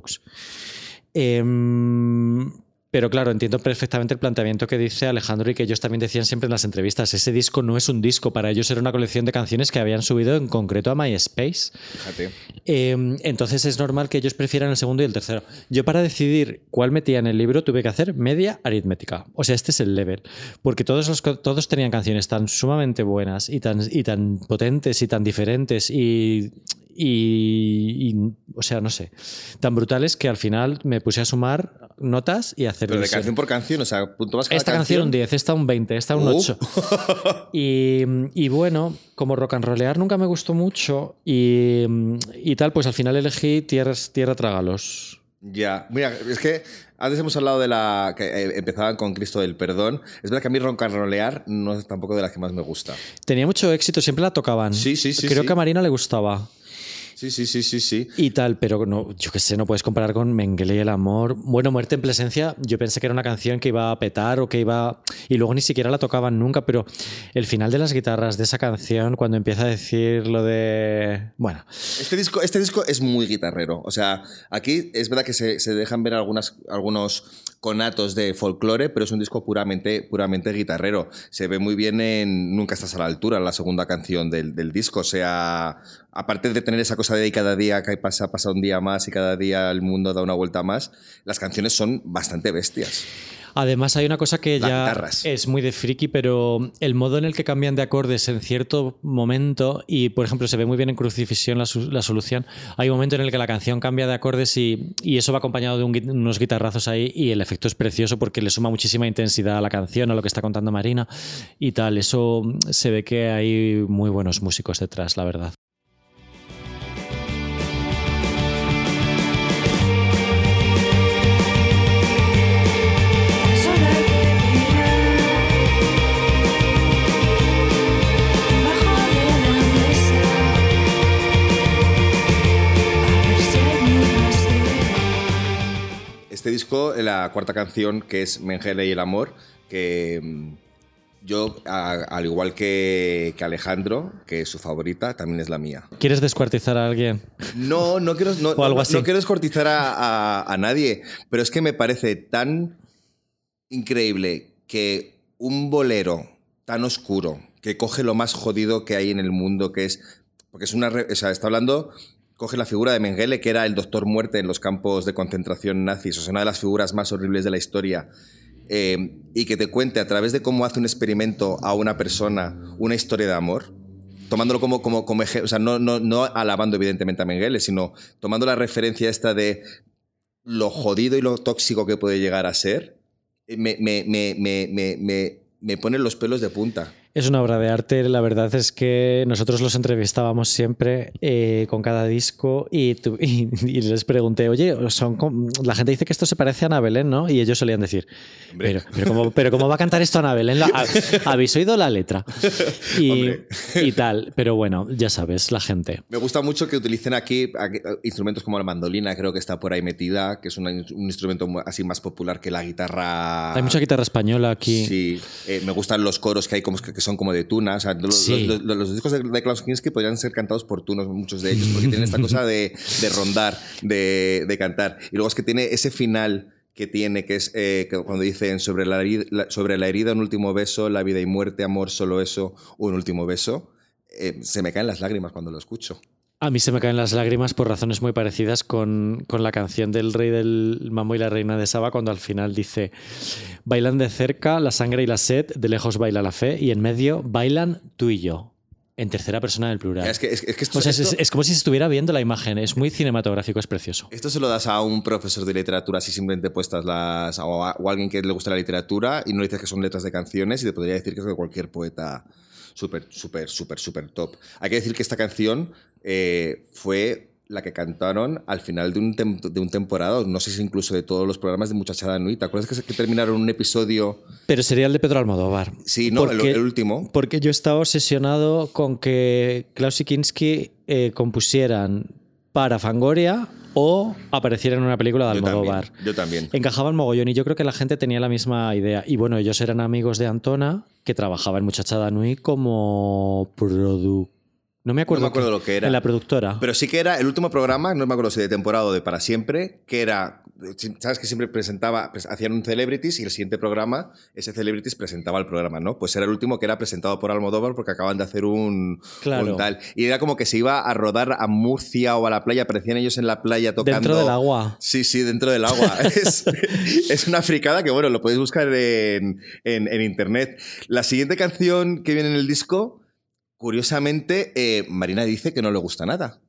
Em, pero claro, entiendo perfectamente el planteamiento que dice Alejandro y que ellos también decían siempre en las entrevistas. Ese disco no es un disco, para ellos era una colección de canciones que habían subido en concreto a MySpace. Fíjate. Em, entonces es normal que ellos prefieran el segundo y el tercero. Yo para decidir cuál metía en el libro tuve que hacer media aritmética. O sea, este es el level. Porque todos, los, todos tenían canciones tan sumamente buenas y tan, y tan potentes y tan diferentes y, y, o sea, no sé, tan brutales que al final me puse a sumar notas y hacer... Pero de canción por canción, o sea, punto más Esta canción, un 10, esta un 20, esta un 8. y, y, bueno, como rock and rollear nunca me gustó mucho y, y tal, pues al final elegí Tierra, tierra Trágalos. Ya, mira, es que antes hemos hablado de la que eh, empezaban con Cristo del Perdón. Es verdad que a mí rock and rollear no es tampoco de las que más me gusta. Tenía mucho éxito, siempre la tocaban. Sí, sí, sí. Creo que a Marina le gustaba. Sí, sí, sí, sí, sí. Y tal, pero no, yo qué sé, no puedes comparar con Mengele y el amor. Bueno, Muerte en Presencia, yo pensé que era una canción que iba a petar o que iba. Y luego ni siquiera la tocaban nunca, pero el final de las guitarras de esa canción, cuando empieza a decir lo de. Bueno. Este disco, este disco es muy guitarrero. O sea, aquí es verdad que se, se dejan ver algunas, algunos conatos de folclore, pero es un disco puramente, puramente guitarrero. Se ve muy bien en Nunca estás a la altura, la segunda canción del, del disco. O sea, aparte de tener esa cosa de cada día que pasa, pasa un día más y cada día el mundo da una vuelta más, las canciones son bastante bestias. Además, hay una cosa que ya es muy de friki, pero el modo en el que cambian de acordes en cierto momento, y por ejemplo, se ve muy bien en Crucifixión la, solución. Hay un momento en el que la canción cambia de acordes y, eso va acompañado de unos guitarrazos ahí, y el efecto es precioso porque le suma muchísima intensidad a la canción, a lo que está contando Marina y tal. Eso se ve que hay muy buenos músicos detrás, la verdad. La cuarta canción, que es Mengele y el amor, que mm, yo, al igual que, Alejandro, que es su favorita, también es la mía. ¿Quieres descuartizar a alguien? No, no quiero, no, quiero descuartizar a, nadie, pero es que me parece tan increíble que un bolero tan oscuro, que coge lo más jodido que hay en el mundo, que es... Porque es una... O sea, está hablando coge la figura de Mengele, que era el doctor muerte en los campos de concentración nazis, o sea, una de las figuras más horribles de la historia, eh, y que te cuente a través de cómo hace un experimento a una persona una historia de amor, tomándolo como, como, como o sea, no, no, no alabando evidentemente a Mengele, sino tomando la referencia esta de lo jodido y lo tóxico que puede llegar a ser, me, me, me, me, me pone los pelos de punta. Es una obra de arte, la verdad es que nosotros los entrevistábamos siempre eh, con cada disco y, tu- y- y les pregunté, oye, son la gente dice que esto se parece a Ana Belén, ¿no? Y ellos solían decir, pero, pero, ¿cómo, pero ¿cómo va a cantar esto Ana Belén? ¿Habéis oído la letra? Y, tal, pero bueno, ya sabes, la gente. Me gusta mucho que utilicen aquí, aquí, eh, instrumentos como la mandolina, creo que está por ahí metida, que es una- un instrumento así más popular que la guitarra. Hay mucha guitarra española aquí. Sí, Eh, me gustan los coros que hay como que son como de tuna. O sea, los, Sí. los- los- los discos de, de Klaus Kinski podrían ser cantados por tunos, muchos de ellos, porque tienen esta cosa de, de rondar, de, de cantar. Y luego es que tiene ese final que tiene, que es eh, que cuando dicen sobre la, herida, sobre la herida un último beso, la vida y muerte, amor, solo eso, un último beso. eh, se me caen las lágrimas cuando lo escucho. A mí se me caen las lágrimas por razones muy parecidas con, con la canción del rey del mambo y la reina de Saba cuando al final dice bailan de cerca la sangre y la sed, de lejos baila la fe y en medio bailan tú y yo. En tercera persona del plural. Es que, es, es que esto, O sea, es, esto- es- es como si se estuviera viendo la imagen. Es muy cinematográfico, es precioso. esto se lo das a un profesor de literatura si simplemente puestas las. O a, o a alguien que le gusta la literatura y no le dices que son letras de canciones y te podría decir que es de cualquier poeta súper, súper, súper, súper top. Hay que decir que esta canción eh, fue la que cantaron al final de un, de un temporada, no sé si incluso de todos los programas de Muchachada Nui. ¿Te acuerdas que, que terminaron un episodio? Pero sería el de Pedro Almodóvar. Sí, no, el, Porque- el último. Porque yo estaba obsesionado con que Klaus y Kinski eh, compusieran para Fangoria o aparecieran en una película de Yo Almodóvar. también. Yo también. encajaban mogollón y yo creo que la gente tenía la misma idea. Y bueno, ellos eran amigos de Antona, que trabajaba en Muchachada Nui como produ... No me acuerdo, No me acuerdo lo que era. En la productora. Pero sí que era el último programa, no me acuerdo si de temporada o de para siempre, que era, sabes que siempre presentaba, hacían un celebrities y el siguiente programa, ese celebrities presentaba el programa, ¿no? Pues era el último que era presentado por Almodóvar porque acaban de hacer un, Claro. un tal. Y era como que se iba a rodar a Murcia o a la playa, aparecían ellos en la playa tocando. Dentro del agua. Sí, sí, dentro del agua. es, es una fricada que, bueno, lo podéis buscar en, en- en internet. La siguiente canción que viene en el disco, curiosamente, eh, Marina dice que no le gusta nada.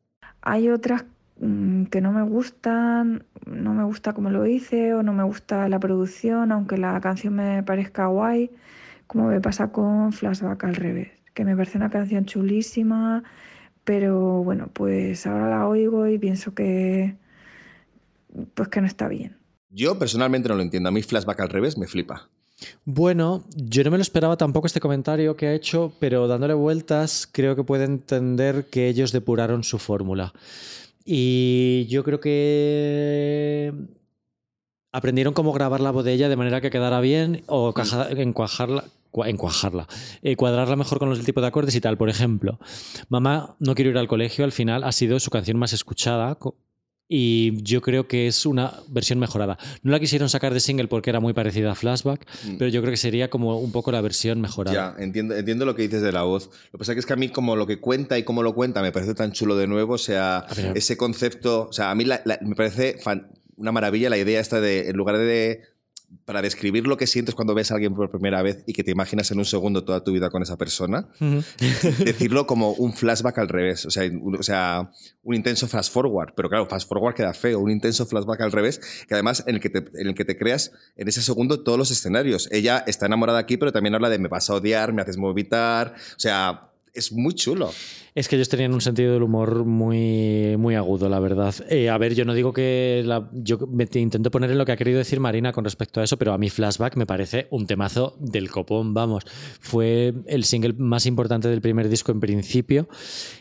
Hay otras mm, que no me gustan, no me gusta cómo lo hice o no me gusta la producción, aunque la canción me parezca guay, como me pasa con Flashback al revés, que me parece una canción chulísima, pero bueno, pues ahora la oigo y pienso que pues que no está bien. Yo personalmente no lo entiendo. A mí Flashback al revés me flipa. Bueno, yo no me lo esperaba tampoco este comentario que ha hecho, pero dándole vueltas creo que puede entender que ellos depuraron su fórmula. Y yo creo que aprendieron cómo grabar la botella de manera que quedara bien o caja- encuajarla. cua- Encuajarla, eh, cuadrarla mejor con los tipos de acordes y tal. Por ejemplo, Mamá no quiero ir al colegio, al final ha sido su canción más escuchada y yo creo que es una versión mejorada. No la quisieron sacar de single porque era muy parecida a Flashback, Mm. pero yo creo que sería como un poco la versión mejorada. Ya, entiendo, entiendo lo que dices de la voz. Lo que pasa es que a mí como lo que cuenta y cómo lo cuenta me parece tan chulo de nuevo. O sea, ese concepto, o sea, a mí la- la- me parece fan- una maravilla la idea esta de, en lugar de, para describir lo que sientes cuando ves a alguien por primera vez y que te imaginas en un segundo toda tu vida con esa persona, decirlo como un flashback al revés. O sea, un, o sea, un intenso fast forward. Pero claro, fast forward queda feo. Un intenso flashback al revés, que además en el que te, en el que te creas en ese segundo todos los escenarios. Ella está enamorada aquí, pero también habla de me vas a odiar, me haces movitar. O sea, es muy chulo. Es que ellos tenían un sentido del humor muy, muy agudo, la verdad. Eh, a ver, yo no digo que la- yo me te intento poner en lo que ha querido decir Marina con respecto a eso, pero a mí Flashback me parece un temazo del copón, vamos. Fue el single más importante del primer disco en principio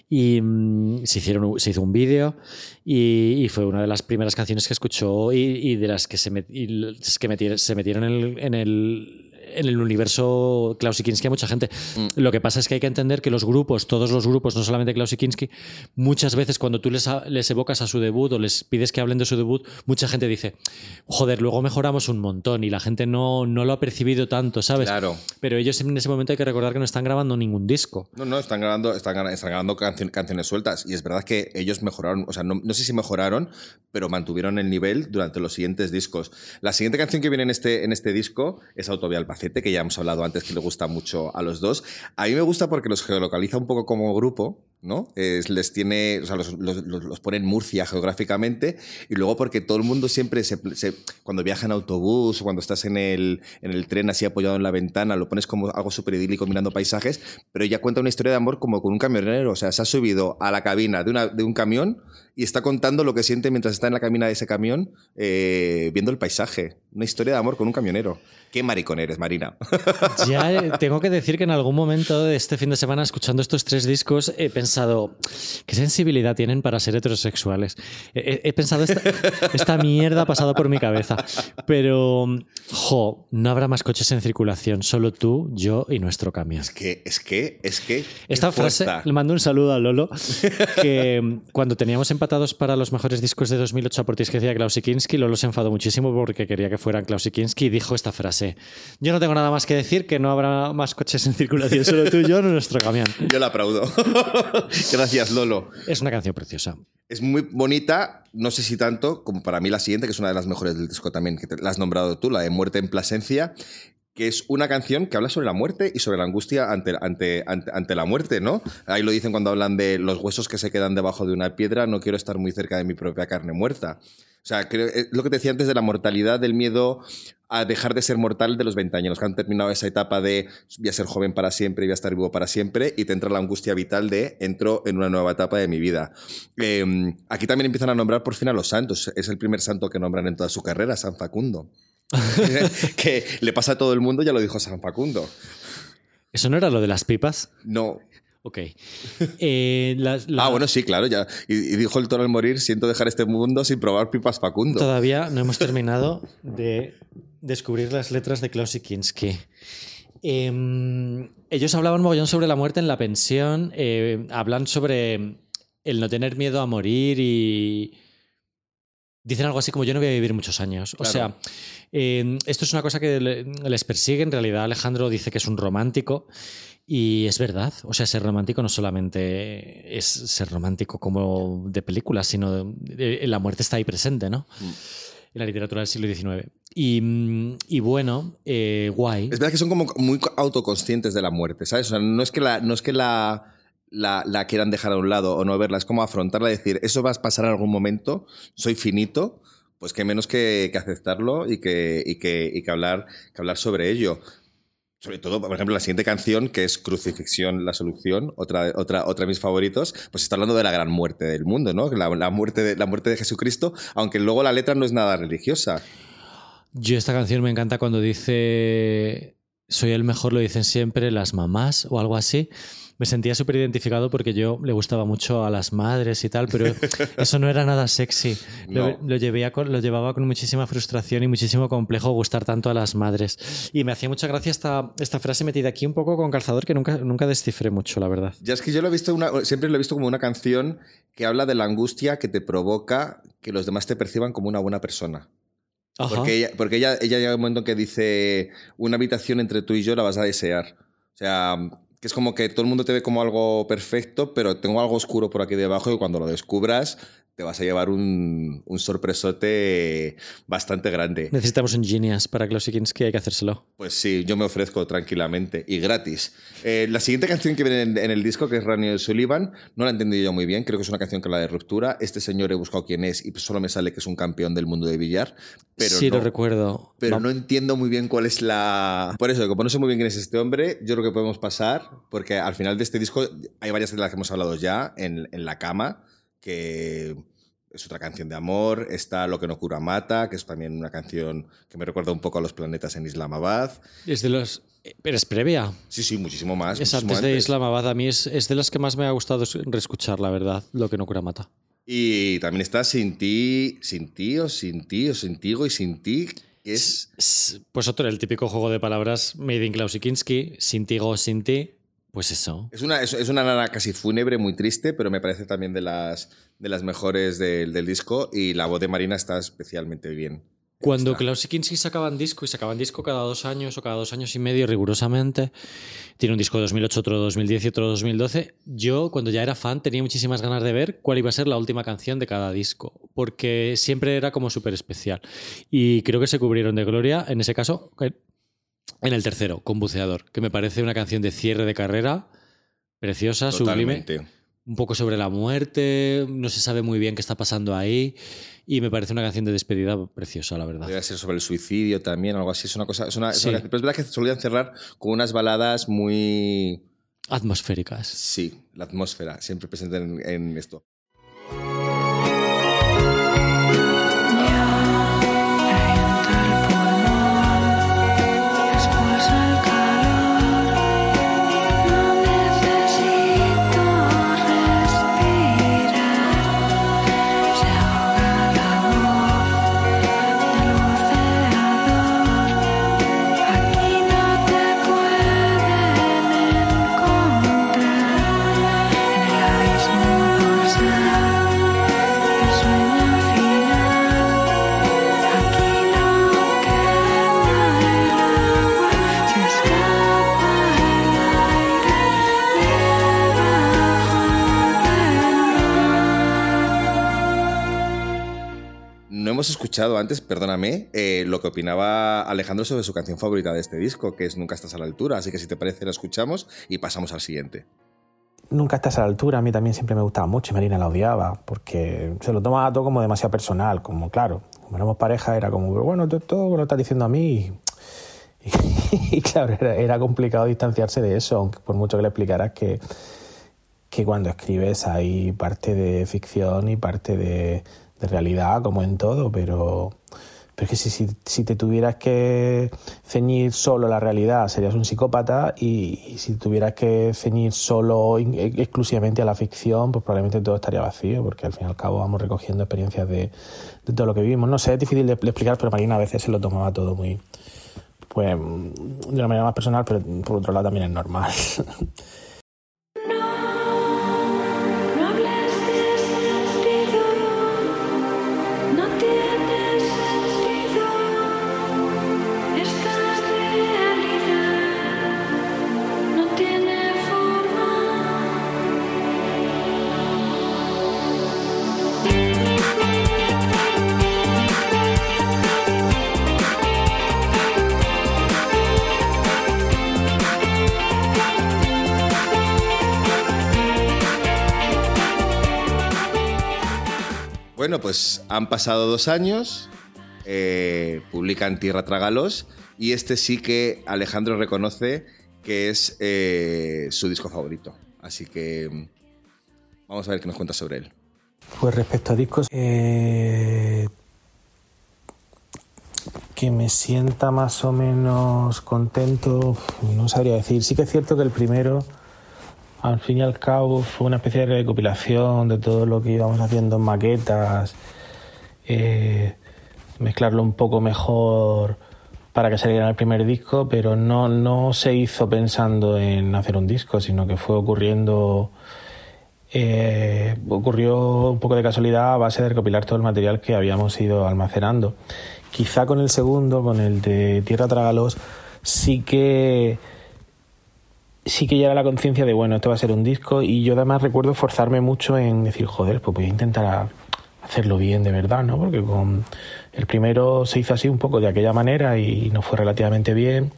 y mm, se, hicieron, se hizo un vídeo y, fue una de las primeras canciones que escuchó y, de las que se, que metier- se metieron en el en el universo Klaus y Kinski a mucha gente. Mm. Lo que pasa es que hay que entender que los grupos, todos los grupos, no solamente Klaus y Kinski, muchas veces cuando tú les, les evocas a su debut o les pides que hablen de su debut, mucha gente dice, joder, luego mejoramos un montón y la gente no, no lo ha percibido tanto, ¿sabes? Claro. Pero ellos en ese momento hay que recordar que no están grabando ningún disco. No, no, están grabando, están, gra- están grabando cancio- canciones sueltas. Y es verdad que ellos mejoraron, o sea, no, no sé si mejoraron, pero mantuvieron el nivel durante los siguientes discos. La siguiente canción que viene en este, en este disco es Autovía Que ya hemos hablado antes que le gusta mucho a los dos. A mí me gusta porque los geolocaliza un poco como grupo. ¿No? les tiene, o sea, los, los, pone en Murcia geográficamente y luego porque todo el mundo siempre, se, cuando viaja en autobús o cuando estás en el, en el tren así apoyado en la ventana, lo pones como algo súper idílico mirando paisajes, pero ella cuenta una historia de amor como con un camionero, o sea, se ha subido a la cabina de, una, de un camión y está contando lo que siente mientras está en la cabina de ese camión eh, viendo el paisaje. Una historia de amor con un camionero. Qué maricón eres, Marina. Ya eh, tengo que decir que en algún momento de este fin de semana, escuchando estos tres discos, pensado, ¿qué sensibilidad tienen para ser heterosexuales? He, pensado, esta, esta, mierda ha pasado por mi cabeza. Pero, jo, no habrá más coches en circulación, solo tú, yo y nuestro camión. Es que, es que, es que... Esta frase, le mando un saludo a Lolo, que cuando teníamos empatados para los mejores discos de 2008 a Portis que decía Klaus Kinski, Lolo se enfadó muchísimo porque quería que fueran Klaus Kinski y dijo esta frase. Yo no tengo nada más que decir, que no habrá más coches en circulación, solo tú y yo en nuestro camión. Yo la aplaudo. Gracias, Lolo. Es una canción preciosa. Es muy bonita, no sé si tanto, como para mí la siguiente, que es una de las mejores del disco también, que la has nombrado tú, la de Muerte en Plasencia, que es una canción que habla sobre la muerte y sobre la angustia ante, ante, ante, la muerte, ¿no? Ahí lo dicen cuando hablan de los huesos que se quedan debajo de una piedra, no quiero estar muy cerca de mi propia carne muerta. O sea, creo, eh, lo que te decía antes de la mortalidad, del miedo a dejar de ser mortal de los 20 años, que han terminado esa etapa de voy a ser joven para siempre, voy a estar vivo para siempre, y te entra la angustia vital de entro en una nueva etapa de mi vida. Em, aquí también empiezan a nombrar por fin a los santos. Es el primer santo que nombran en toda su carrera, San Facundo. que le pasa a todo el mundo, ya lo dijo San Facundo. ¿Eso no era lo de las pipas? No, Ok. Eh, ah, bueno, sí, claro. Ya. Y, dijo el toro al morir, siento dejar este mundo sin probar pipas Facundo. Todavía no hemos terminado de descubrir las letras de Klaus Kinski. Em, ellos hablaban mogollón sobre la muerte en la pensión, eh, hablan sobre el no tener miedo a morir y... Dicen algo así como yo no voy a vivir muchos años. O sea, em, esto es una cosa que les persigue. En realidad Alejandro dice que es un romántico. Y es verdad, o sea, ser romántico no solamente es ser romántico como de película, sino la muerte está ahí presente, ¿no? Mm. En la literatura del siglo XIX. Y, bueno, eh, guay. Es verdad que son como muy autoconscientes de la muerte, ¿sabes? O sea, no es que la, no es que la, la, quieran dejar a un lado o no verla, es como afrontarla y decir, eso va a pasar en algún momento, soy finito, pues que menos que, que aceptarlo y que, y que, y que, hablar, que hablar sobre ello sobre todo, por ejemplo, la siguiente canción, que es Crucifixión, la solución, otra, otra, otra de mis favoritos, pues está hablando de la gran muerte del mundo, ¿no? La, muerte de, la muerte de Jesucristo, aunque luego la letra no es nada religiosa. Yo esta canción me encanta cuando dice, soy el mejor, lo dicen siempre las mamás o algo así me sentía súper identificado porque yo le gustaba mucho a las madres y tal, pero eso no era nada sexy. Lo, lo, lo llevaba con muchísima frustración y muchísimo complejo gustar tanto a las madres. Y me hacía mucha gracia esta, esta frase metida aquí un poco con calzador que nunca, nunca descifré mucho, la verdad. Ya es que yo lo he visto una, siempre lo he visto como una canción que habla de la angustia que te provoca que los demás te perciban como una buena persona. Porque, ella, porque ella, ella llega un momento que dice, una habitación entre tú y yo la vas a desear. O sea, que es como que todo el mundo te ve como algo perfecto, pero tengo algo oscuro por aquí debajo y cuando lo descubras te vas a llevar un, un sorpresote bastante grande. Necesitamos un genius para que hay que hacérselo. Pues sí, yo me ofrezco tranquilamente y gratis. Eh, la siguiente canción que viene en, el disco, que es Raniel Sullivan, no la he entendido yo muy bien, creo que es una canción que la de ruptura. Este señor he buscado quién es y solo me sale que es un campeón del mundo de billar. Pero sí, lo recuerdo. Pero no entiendo muy bien cuál es la... Por eso, como no sé muy bien quién es este hombre, yo creo que podemos pasar, porque al final de este disco hay varias de las que hemos hablado ya en, en la cama que es otra canción de amor. Está Lo que no cura mata, que es también una canción que me recuerda un poco a los planetas en Islamabad. Es de los. Pero es previa. Sí, sí, muchísimo más. Es antes de Islamabad. A mí es, es de las que más me ha gustado reescuchar, la verdad. Lo que no cura mata. Y también está Sin ti, Sin ti o Sin ti o Sin ti y Sin ti. Es... Pues otro, el típico juego de palabras made in Klausikinski. Sin ti o Sin ti. Pues eso. Es una, es, una nana casi fúnebre, muy triste, pero me parece también de las, de las mejores del, del disco y la voz de Marina está especialmente bien. Cuando Klaus y Kinski sacaban disco y sacaban disco cada dos años o cada dos años y medio rigurosamente, tiene un disco de 2008, otro de 2010 y otro de 2012, yo cuando ya era fan tenía muchísimas ganas de ver cuál iba a ser la última canción de cada disco, porque siempre era como súper especial. Y creo que se cubrieron de gloria, en ese caso, en el tercero, con Buceador, que me parece una canción de cierre de carrera preciosa, sublime. un poco sobre la muerte, no se sabe muy bien qué está pasando ahí y me parece una canción de despedida preciosa, la verdad. Podría ser sobre el suicidio también, algo así. Es una cosa. Es una, es Sí. una- pero es verdad que solían cerrar con unas baladas muy. Atmosféricas. Sí, la atmósfera, siempre presente en, en esto. Hemos escuchado antes, perdóname, eh, lo que opinaba Alejandro sobre su canción favorita de este disco, que es Nunca estás a la altura. Así que si te parece, la escuchamos y pasamos al siguiente. Nunca estás a la altura, a mí también siempre me gustaba mucho y Marina la odiaba, porque se lo tomaba todo como demasiado personal, como claro, como éramos pareja era como, bueno, todo, me lo estás diciendo a mí. Y, y claro, era, era complicado distanciarse de eso, aunque por mucho que le explicaras que, que cuando escribes hay parte de ficción y parte de, de realidad, como en todo, pero, pero es que si, si, si te tuvieras que ceñir solo la realidad serías un psicópata y, si tuvieras que ceñir solo e- exclusivamente a la ficción, pues probablemente todo estaría vacío, porque al fin y al cabo vamos recogiendo experiencias de, de todo lo que vivimos. No sé, es difícil de, de explicar, pero Marina a veces se lo tomaba todo muy, pues, de una manera más personal, pero por otro lado también es normal. pues han pasado dos años, eh, publican Tierra Trágalos y este sí que Alejandro reconoce que es eh, su disco favorito. Así que mm, vamos a ver qué nos cuenta sobre él. Pues respecto a discos, eh, que me sienta más o menos contento, no sabría decir. Sí que es cierto que el primero, al fin y al cabo, fue una especie de recopilación de todo lo que íbamos haciendo en maquetas, eh, mezclarlo un poco mejor para que saliera el primer disco, pero no, no se hizo pensando en hacer un disco, sino que fue ocurriendo eh, ocurrió un poco de casualidad a base de recopilar todo el material que habíamos ido almacenando. Quizá con el segundo, con el de Tierra Trágalos, sí que sí que ya era la conciencia de bueno, esto va a ser un disco y yo además recuerdo forzarme mucho en decir, joder, pues voy a intentar hacerlo bien de verdad, ¿no? Porque con el primero se hizo así un poco de aquella manera y no fue relativamente bien.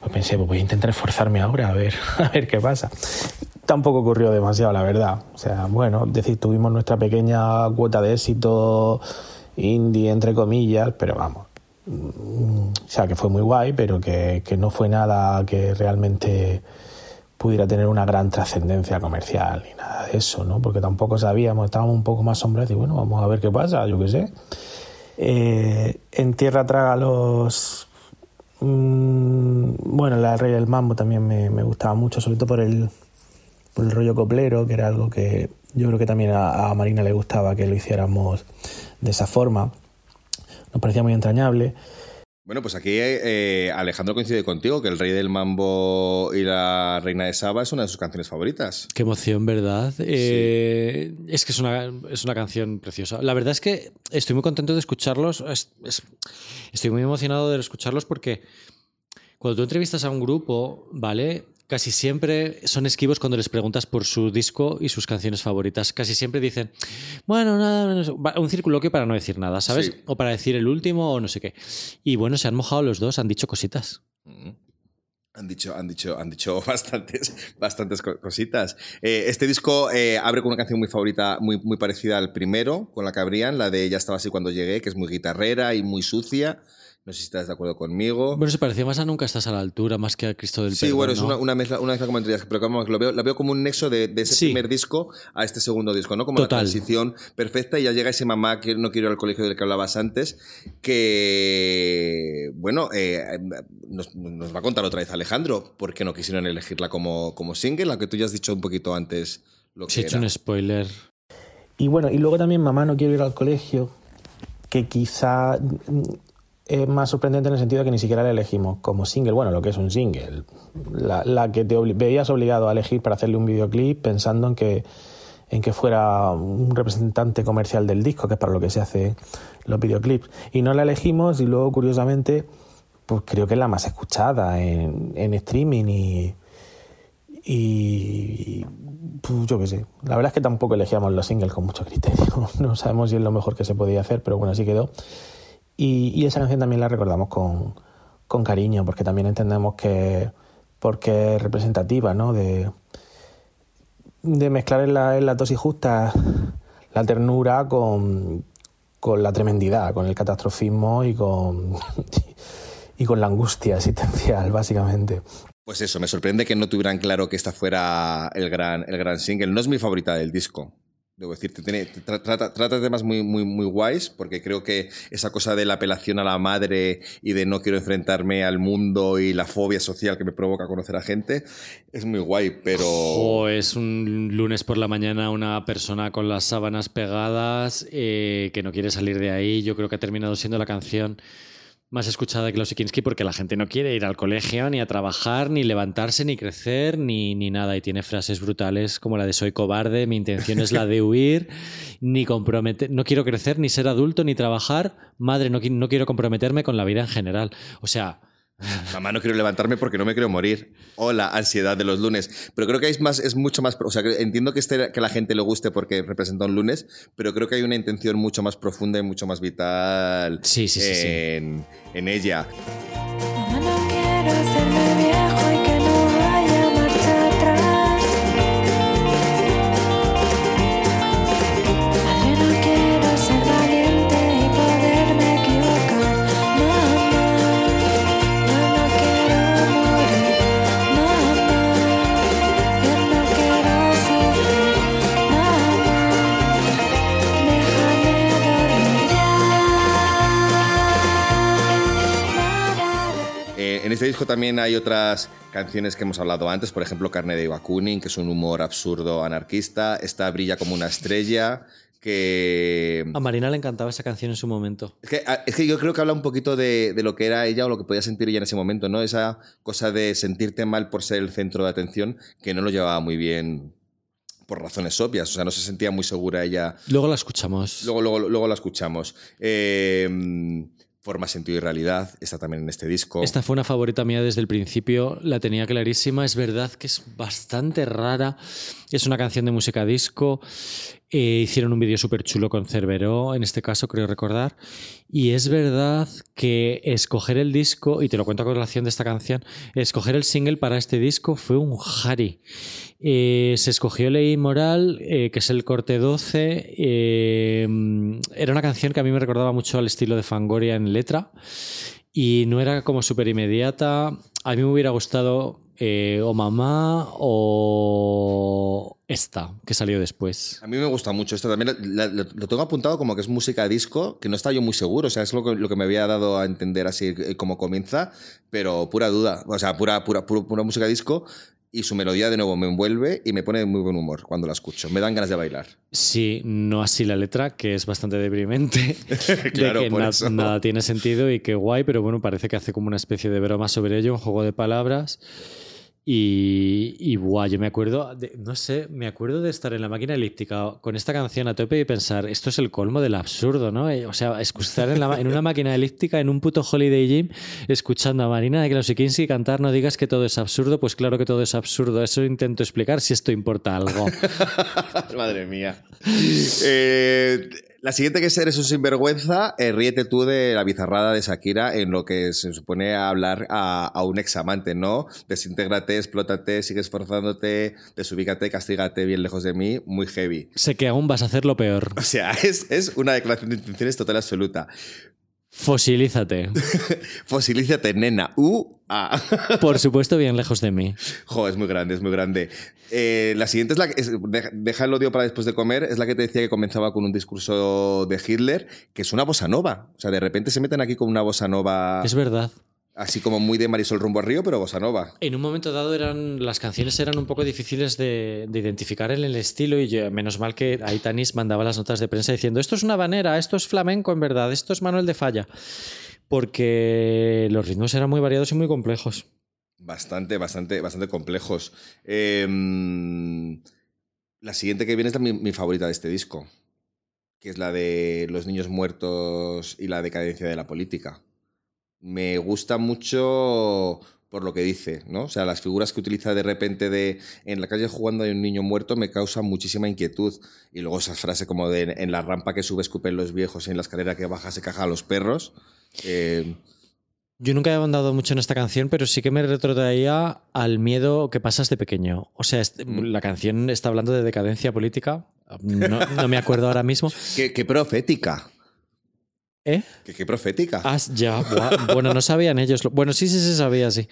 Pues pensé, pues voy a intentar esforzarme ahora a ver, a ver qué pasa. Tampoco ocurrió demasiado, la verdad. O sea, bueno, es decir, tuvimos nuestra pequeña cuota de éxito indie, entre comillas, pero vamos. Mm, O sea, que fue muy guay, pero que, que no fue nada que realmente pudiera tener una gran trascendencia comercial ni nada de eso, ¿no? Porque tampoco sabíamos, estábamos un poco más sombreros y bueno, vamos a ver qué pasa, yo qué sé. Eh, en Tierra Trágalos, mm, bueno, la Rey del Mambo también me, me gustaba mucho, sobre todo por el, por el rollo coplero, que era algo que yo creo que también a Marina le gustaba que lo hiciéramos de esa forma. Nos parecía muy entrañable. Bueno, pues aquí eh, Alejandro coincide contigo que El Rey del Mambo y la Reina de Saba es una de sus canciones favoritas. Qué emoción, ¿verdad? Eh, es que es una, es una canción preciosa. La verdad es que estoy muy contento de escucharlos. Es- es- estoy muy emocionado de escucharlos porque cuando tú entrevistas a un grupo, ¿vale? Casi siempre son esquivos cuando les preguntas por su disco y sus canciones favoritas. Casi siempre dicen, bueno, nada, no sé", va- un circunloquio para no decir nada, ¿sabes? Sí. O para decir el último o no sé qué. Y bueno, se han mojado los dos, han dicho cositas. Mm. Han dicho, han dicho, han dicho bastantes, bastantes co- cositas. Eh, este disco eh, abre con una canción muy favorita, muy, muy parecida al primero, con la que abrían, la de Ya estaba así cuando llegué, que es muy guitarrera y muy sucia. No sé si estás de acuerdo conmigo. Bueno, se parecía más a Nunca estás a la altura, más que a Cristo del Sí, Perdón, bueno, es ¿no? una, una mezcla, una mezcla como entre ellas, pero vamos, lo veo, la veo como un nexo de, de ese Sí. primer disco a este segundo disco, ¿no? Como Total. la transición perfecta y ya llega ese mamá que no quiero ir al colegio del que hablabas antes, que, bueno, eh, nos, nos va a contar otra vez Alejandro por qué no quisieron elegirla como, como single, aunque tú ya has dicho un poquito antes lo que Se ha hecho era. un spoiler. Y bueno, y luego también Mamá no quiero ir al colegio, que quizá es más sorprendente en el sentido de que ni siquiera la elegimos como single, bueno, lo que es un single, la, la que te obli- veías obligado a elegir para hacerle un videoclip pensando en que, en que fuera un representante comercial del disco, que es para lo que se hace los videoclips. Y no la elegimos y luego, curiosamente, pues creo que es la más escuchada en, en streaming y, y pues, yo qué sé. La verdad es que tampoco elegíamos los singles con mucho criterio. No sabemos si es lo mejor que se podía hacer, pero bueno, así quedó. Y, esa canción también la recordamos con, con cariño, porque también entendemos que porque es representativa, ¿no? De, de mezclar en la, en la dosis justa la ternura con, con la tremendidad, con el catastrofismo y con, y con la angustia existencial, básicamente. Pues eso, me sorprende que no tuvieran claro que esta fuera el gran, el gran single. No es mi favorita del disco. Debo decirte, tiene, tra- trata, trata temas muy, muy, muy guays, porque creo que esa cosa de la apelación a la madre y de no quiero enfrentarme al mundo y la fobia social que me provoca conocer a gente es muy guay, pero. O es un lunes por la mañana una persona con las sábanas pegadas eh, que no quiere salir de ahí. Yo creo que ha terminado siendo la canción más escuchada de Klaus Kinski porque la gente no quiere ir al colegio, ni a trabajar, ni levantarse, ni crecer, ni, ni nada. Y tiene frases brutales como la de soy cobarde, mi intención es la de huir, ni comprometer, no quiero crecer, ni ser adulto, ni trabajar. Madre, no quiero comprometerme con la vida en general. O sea, Mamá, no quiero levantarme porque no me quiero morir. O la ansiedad de los lunes. Pero creo que es, más, es mucho más. O sea, entiendo que, este, que a la gente le guste porque representa un lunes, pero creo que hay una intención mucho más profunda y mucho más vital Sí, sí, sí, sí. en, en ella. Este disco también hay otras canciones que hemos hablado antes, por ejemplo, Carne de Bakunin, que es un humor absurdo anarquista. Esta brilla como una estrella, que. a Marina le encantaba esa canción en su momento. Es que, a- es que yo creo que habla un poquito de, de lo que era ella o lo que podía sentir ella en ese momento, ¿no? Esa cosa de sentirte mal por ser el centro de atención, que no lo llevaba muy bien por razones obvias. O sea, no se sentía muy segura ella. Luego la escuchamos. Luego, luego, luego la escuchamos. Eh, Forma, sentido y realidad está también en este disco. Esta fue una favorita mía desde el principio, la tenía clarísima. Es verdad que es bastante rara. Es una canción de música disco. Eh, hicieron un vídeo súper chulo con Cerveró, en este caso, creo recordar. Y es verdad que escoger el disco, y te lo cuento a colación de esta canción, escoger el single para este disco fue un jari. Eh, se escogió Ley Moral, eh, que es el corte 12. eh, era una canción que a mí me recordaba mucho al estilo de Fangoria en letra y no era como súper inmediata. A mí me hubiera gustado o Mamá o esta, que salió después. A mí me gusta mucho esto también. la- lo tengo apuntado como que es música disco, que no estaba yo muy seguro. O sea, es lo que, lo que me había dado a entender así eh, como comienza, pero pura duda. O sea, pura, pura, pura, pura música disco. Y su melodía de nuevo me envuelve y me pone de muy buen humor cuando la escucho. Me dan ganas de bailar. Sí, no así la letra, que es bastante deprimente. Claro, de que por na- eso. nada tiene sentido y que guay, pero bueno, parece que hace como una especie de broma sobre ello, un juego de palabras. Y, y buah, yo me acuerdo, no sé, me acuerdo de estar en la máquina elíptica con esta canción a tope y pensar, esto es el colmo del absurdo, ¿no? Eh, O sea, estar en, en una máquina elíptica, en un puto Holiday Gym, escuchando a Marina de Klausikinski cantar, no digas que todo es absurdo, pues claro que todo es absurdo. Eso intento explicar si esto importa algo. Madre mía. Eh, La siguiente que es un sinvergüenza, eh, ríete tú de la bizarrada de Shakira en lo que se supone hablar a, a un examante, ¿no? Desintégrate, explótate, sigue esforzándote, desubícate, castígate bien lejos de mí, muy heavy. Sé que aún vas a hacer lo peor. O sea, es, es una declaración de intenciones total absoluta. Fosilízate. Fosilízate, nena. Uh, ah. Por supuesto, bien lejos de mí. Jo, es muy grande, es muy grande. Eh, la siguiente es la que. es- deja- el odio para después de comer. Es la que te decía que comenzaba con un discurso de Hitler, que es una bossa nova. O sea, de repente se meten aquí con una bossa nova. Es verdad. Así como muy de Marisol rumbo al río, pero bossa nova. En un momento dado eran las canciones eran un poco difíciles de, de identificar en el estilo y yo- menos mal que Aitanis mandaba las notas de prensa diciendo esto es una banera, esto es flamenco en verdad, esto es Manuel de Falla. Porque los ritmos eran muy variados y muy complejos. Bastante, bastante, bastante complejos. Eh, la siguiente que viene es la- mi, mi favorita de este disco, que es la de los niños muertos y la decadencia de la política. Me gusta mucho por lo que dice, ¿no? O sea, las figuras que utiliza de repente de en la calle jugando hay un niño muerto me causan muchísima inquietud. Y luego esas frases como de en la rampa que sube escupen los viejos y en la escalera que baja se caja a los perros. Eh, Yo nunca he ahondado mucho en esta canción, pero sí que me retrotraía al miedo que pasas de pequeño. O sea, este- Mm. la canción está hablando de decadencia política. No, no me acuerdo ahora mismo. qué, qué profética. ¿Eh? Qué, qué profética. Ah, ya, bueno, no sabían ellos. lo- Bueno, sí, sí, se sabía, sí.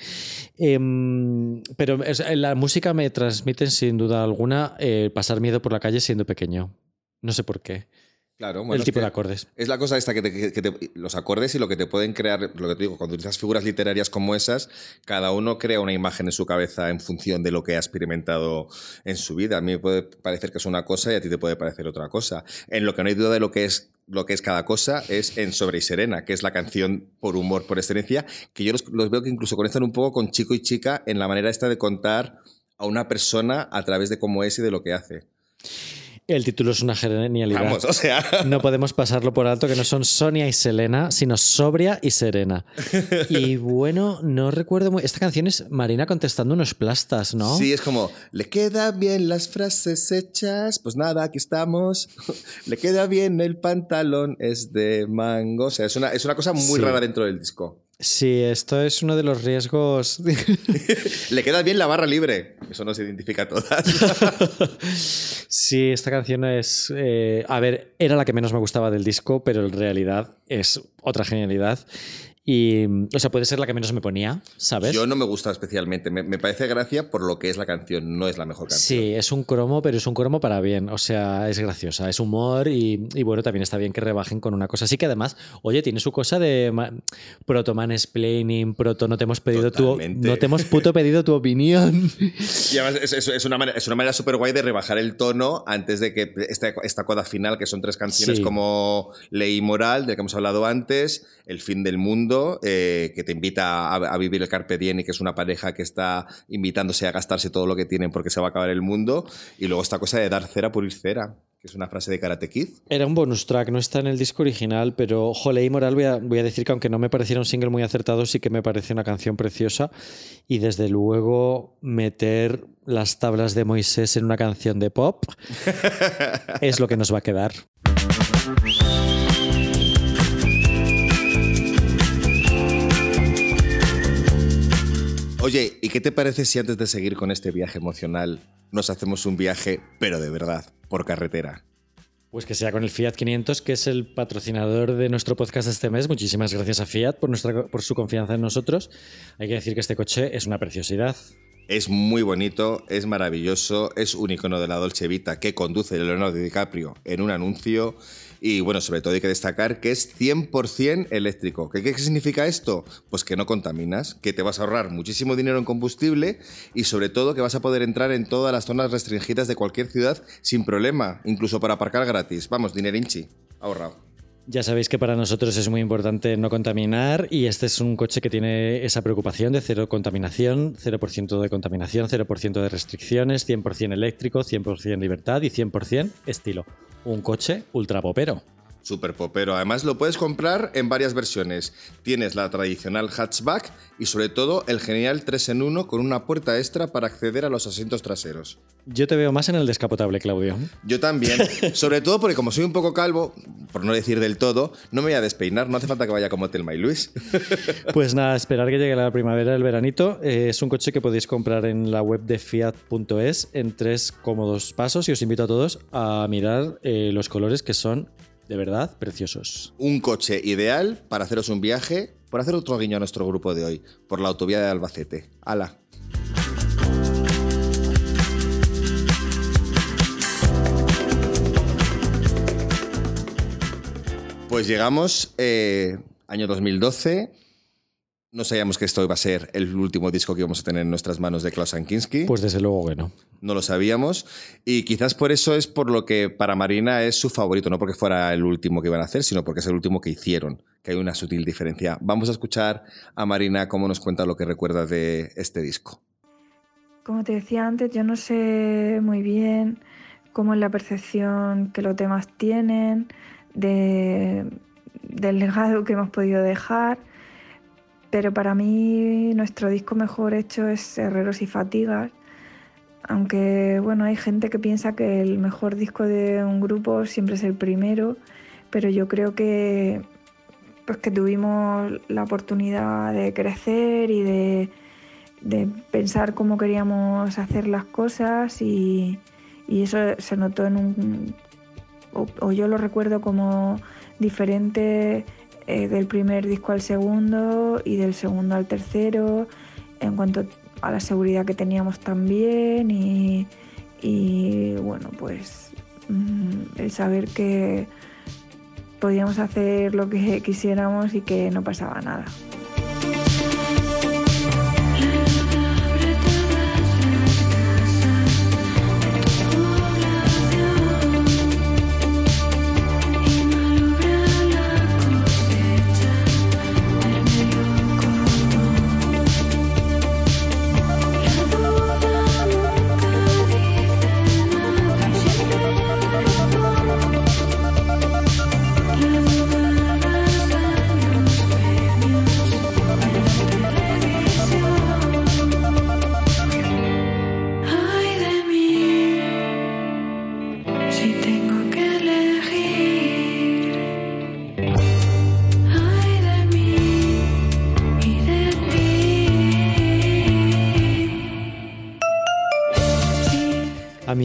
Em, pero es- la música me transmite sin duda alguna eh, pasar miedo por la calle siendo pequeño. No sé por qué. Claro, bueno, el es tipo de acordes. Es la cosa esta que, te- que te- los acordes y lo que te pueden crear, lo que te digo, cuando utilizas figuras literarias como esas, cada uno crea una imagen en su cabeza en función de lo que ha experimentado en su vida. A mí me puede parecer que es una cosa y a ti te puede parecer otra cosa. En lo que no hay duda de lo que es lo que es cada cosa es en Sobre y Serena, que es la canción por humor, por excelencia, que yo los, los veo que incluso conectan un poco con chico y chica en la manera esta de contar a una persona a través de cómo es y de lo que hace. El título es una genialidad. Vamos, o sea... No podemos pasarlo por alto, que no son Sonia y Selena, sino Sobria y Serena. Y bueno, no recuerdo muy. Esta canción es Marina contestando unos plastas, ¿no? Sí, es como, le quedan bien las frases hechas, pues nada, aquí estamos. le queda bien el pantalón, es de mango. O sea, es una, es una cosa muy Sí. rara dentro del disco. Sí, esto es uno de los riesgos. Le queda bien la barra libre. Eso no se identifica a todas. Sí, esta canción es. eh, a ver, era la que menos me gustaba del disco, pero en realidad es otra genialidad. Y, o sea, puede ser la que menos me ponía, ¿sabes? Yo no me gusta especialmente. Me, me parece gracia por lo que es la canción. No es la mejor canción. Sí, es un cromo, pero es un cromo para bien. O sea, es graciosa, es humor y, y bueno, también está bien que rebajen con una cosa. Así que además, oye, tiene su cosa de proto mansplaining, proto no te hemos pedido tu, Totalmente. no te hemos puto pedido tu opinión. Y además es, es- es una manera, es una manera súper guay de rebajar el tono antes de que esta, esta coda final, que son tres canciones Sí. como Ley y Moral, de que hemos hablado antes, El fin del mundo, eh, que te invita a, a vivir el Carpe Diem y que es una pareja que está invitándose a gastarse todo lo que tienen porque se va a acabar el mundo. Y luego esta cosa de dar cera por ir cera, que es una frase de Karate Kid. Era un bonus track, no está en el disco original, pero Jole y Moral voy a, voy a decir que aunque no me pareciera un single muy acertado, sí que me parece una canción preciosa. Y desde luego meter las tablas de Moisés en una canción de pop es lo que nos va a quedar. Oye, ¿y qué te parece si antes de seguir con este viaje emocional nos hacemos un viaje, pero de verdad, por carretera? Pues que sea con el Fiat 500, que es el patrocinador de nuestro podcast este mes. Muchísimas gracias a Fiat por, nuestra, por su confianza en nosotros. Hay que decir que este coche es una preciosidad. Es muy bonito, es maravilloso, es un icono de la Dolce Vita que conduce Leonardo DiCaprio en un anuncio y bueno, sobre todo hay que destacar que es 100% eléctrico. ¿Qué, ¿Qué significa esto? Pues que no contaminas, que te vas a ahorrar muchísimo dinero en combustible y sobre todo que vas a poder entrar en todas las zonas restringidas de cualquier ciudad sin problema, incluso para aparcar gratis. Vamos, dinerinchi, ahorrado. Ya sabéis que para nosotros es muy importante no contaminar y este es un coche que tiene esa preocupación de cero contaminación, 0% de contaminación, 0% de restricciones, 100% eléctrico, 100% libertad y 100% estilo. Un coche ultra popero. Super popero. Además, lo puedes comprar en varias versiones. Tienes la tradicional hatchback y, sobre todo, el genial 3 en 1 con una puerta extra para acceder a los asientos traseros. Yo te veo más en el descapotable, Claudio. Yo también. sobre todo porque, como soy un poco calvo, por no decir del todo, no me voy a despeinar. No hace falta que vaya como Telma y Luis. Pues nada, esperar que llegue la primavera, el veranito. Eh, es un coche que podéis comprar en la web de fiat.es en tres cómodos pasos y os invito a todos a mirar eh, los colores que son de verdad preciosos. un coche ideal para haceros un viaje, por hacer otro guiño a nuestro grupo de hoy, por la autovía de Albacete. ¡Hala! Pues llegamos, eh, año 2012. No sabíamos que esto iba a ser el último disco que íbamos a tener en nuestras manos de Klaus Kinski. Pues desde luego que no. no lo sabíamos. Y quizás por eso es por lo que para Marina es su favorito, no porque fuera el último que iban a hacer, sino porque es el último que hicieron, que hay una sutil diferencia. Vamos a escuchar a Marina cómo nos cuenta lo que recuerda de este disco. Como te decía antes, yo no sé muy bien cómo es la percepción que los temas tienen, de- del legado que hemos podido dejar, pero para mí nuestro disco mejor hecho es Herreros y Fatigas, aunque bueno, hay gente que piensa que el mejor disco de un grupo siempre es el primero, pero yo creo que pues que tuvimos la oportunidad de crecer y de, de pensar cómo queríamos hacer las cosas y, y eso se notó en un o, o yo lo recuerdo como diferente eh, del primer disco al segundo y del segundo al tercero en cuanto a la seguridad que teníamos también y, y, bueno pues mm, el saber que podíamos hacer lo que quisiéramos y que no pasaba nada.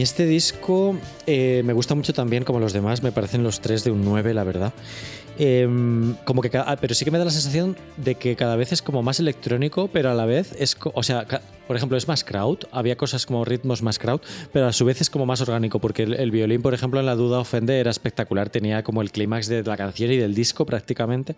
Este disco eh, me gusta mucho también, como los demás, me parecen los tres de un 9, la verdad. Em, como que, ca- ah, pero sí que me da la sensación de que cada vez es como más electrónico, pero a la vez es, o sea, por ejemplo, es más crowd, había cosas como ritmos más crowd, pero a su vez es como más orgánico, porque el, violín, por ejemplo, en La Duda Ofende era espectacular, tenía como el clímax de la canción y del disco prácticamente,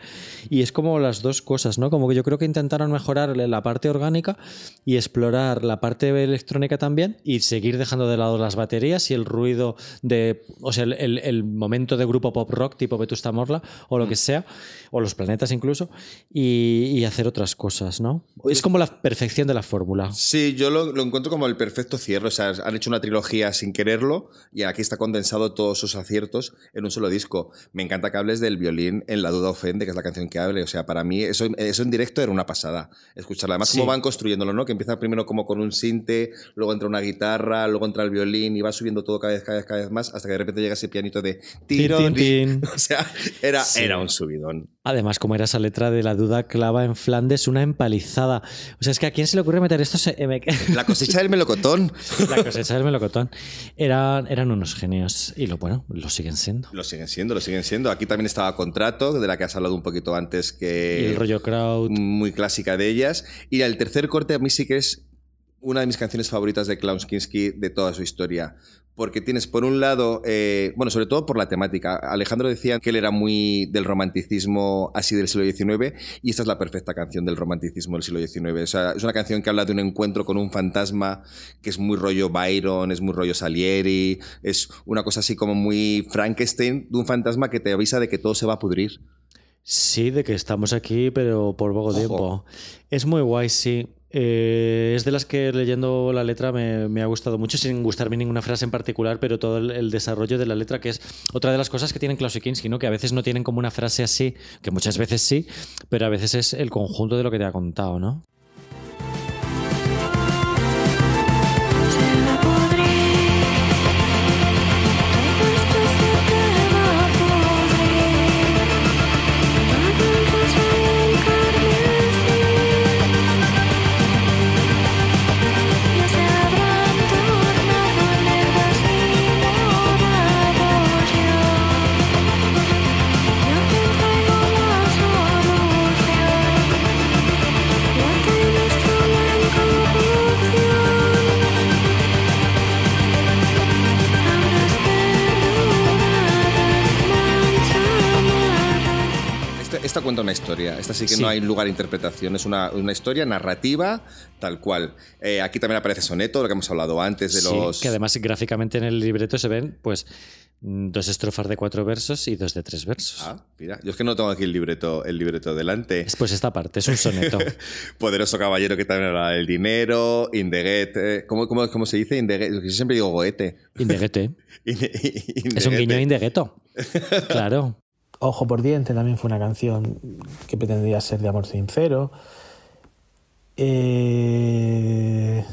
y es como las dos cosas, ¿no? Como que yo creo que intentaron mejorar la parte orgánica y explorar la parte electrónica también y seguir dejando de lado las baterías y el ruido de, o sea, el, el- el momento de grupo pop rock tipo Vetusta Morla o lo que sea, o los planetas incluso, y, y hacer otras cosas, ¿no? Es como la perfección de la fórmula. Sí, yo lo, lo encuentro como el perfecto cierre. O sea, han hecho una trilogía sin quererlo y aquí está condensado todos sus aciertos en un solo disco. Me encanta que hables del violín en La Duda Ofende, que es la canción que hable. O sea, para mí eso, eso en directo era una pasada. Escucharla. Además, Sí. cómo van construyéndolo, ¿no? Que empieza primero como con un sinte, luego entra una guitarra, luego entra el violín y va subiendo todo cada vez, cada vez, cada vez más hasta que de repente llega ese pianito de Tin, tirón. tin, tin. O sea, era, Sí. Era un subidón. Además, como era esa letra de la duda clava en Flandes, una empalizada. O sea, es que a quién se le ocurre meter esto se- me- La cosecha del melocotón. la cosecha del melocotón. Eran, eran unos genios y lo bueno, lo siguen siendo. Lo siguen siendo, lo siguen siendo. Aquí también estaba Contrato, de la que has hablado un poquito antes, que y el rollo crowd. muy clásica de ellas. Y el tercer corte a mí sí que es una de mis canciones favoritas de Klaus Kinski de toda su historia. Porque tienes, por un lado, eh, bueno, sobre todo por la temática. Alejandro decía que él era muy del romanticismo así del siglo XIX, y esta es la perfecta canción del romanticismo del siglo XIX. O sea, es una canción que habla de un encuentro con un fantasma que es muy rollo Byron, es muy rollo Salieri, es una cosa así como muy Frankenstein, de un fantasma que te avisa de que todo se va a pudrir. Sí, de que estamos aquí, pero por poco Ojo. tiempo. Es muy guay, sí. Eh, es de las que leyendo la letra me, ha gustado mucho, sin gustarme ninguna frase en particular, pero todo el, el desarrollo de la letra, que es otra de las cosas que tienen Klaus y Kinski, ¿no? que a veces no tienen como una frase así, que muchas veces sí, pero a veces es el conjunto de lo que te ha contado, ¿no? Cuenta una historia. Esta sí que Sí. no hay lugar a interpretación. Es una, una historia narrativa tal cual. Eh, aquí también aparece soneto, lo que hemos hablado antes de Sí, los. que además gráficamente en el libreto se ven pues dos estrofas de cuatro versos y dos de tres versos. Ah, mira. Yo es que no tengo aquí el libreto, el libreto delante. Es pues esta parte, es un soneto. Poderoso caballero que también habla del dinero. Indeget. eh, ¿cómo, cómo, cómo se dice? Indeget. Yo siempre digo goete. Indeguete. Inde- Es un guiño indegueto. Claro. Ojo por diente también fue una canción que pretendía ser de amor sincero. Eh...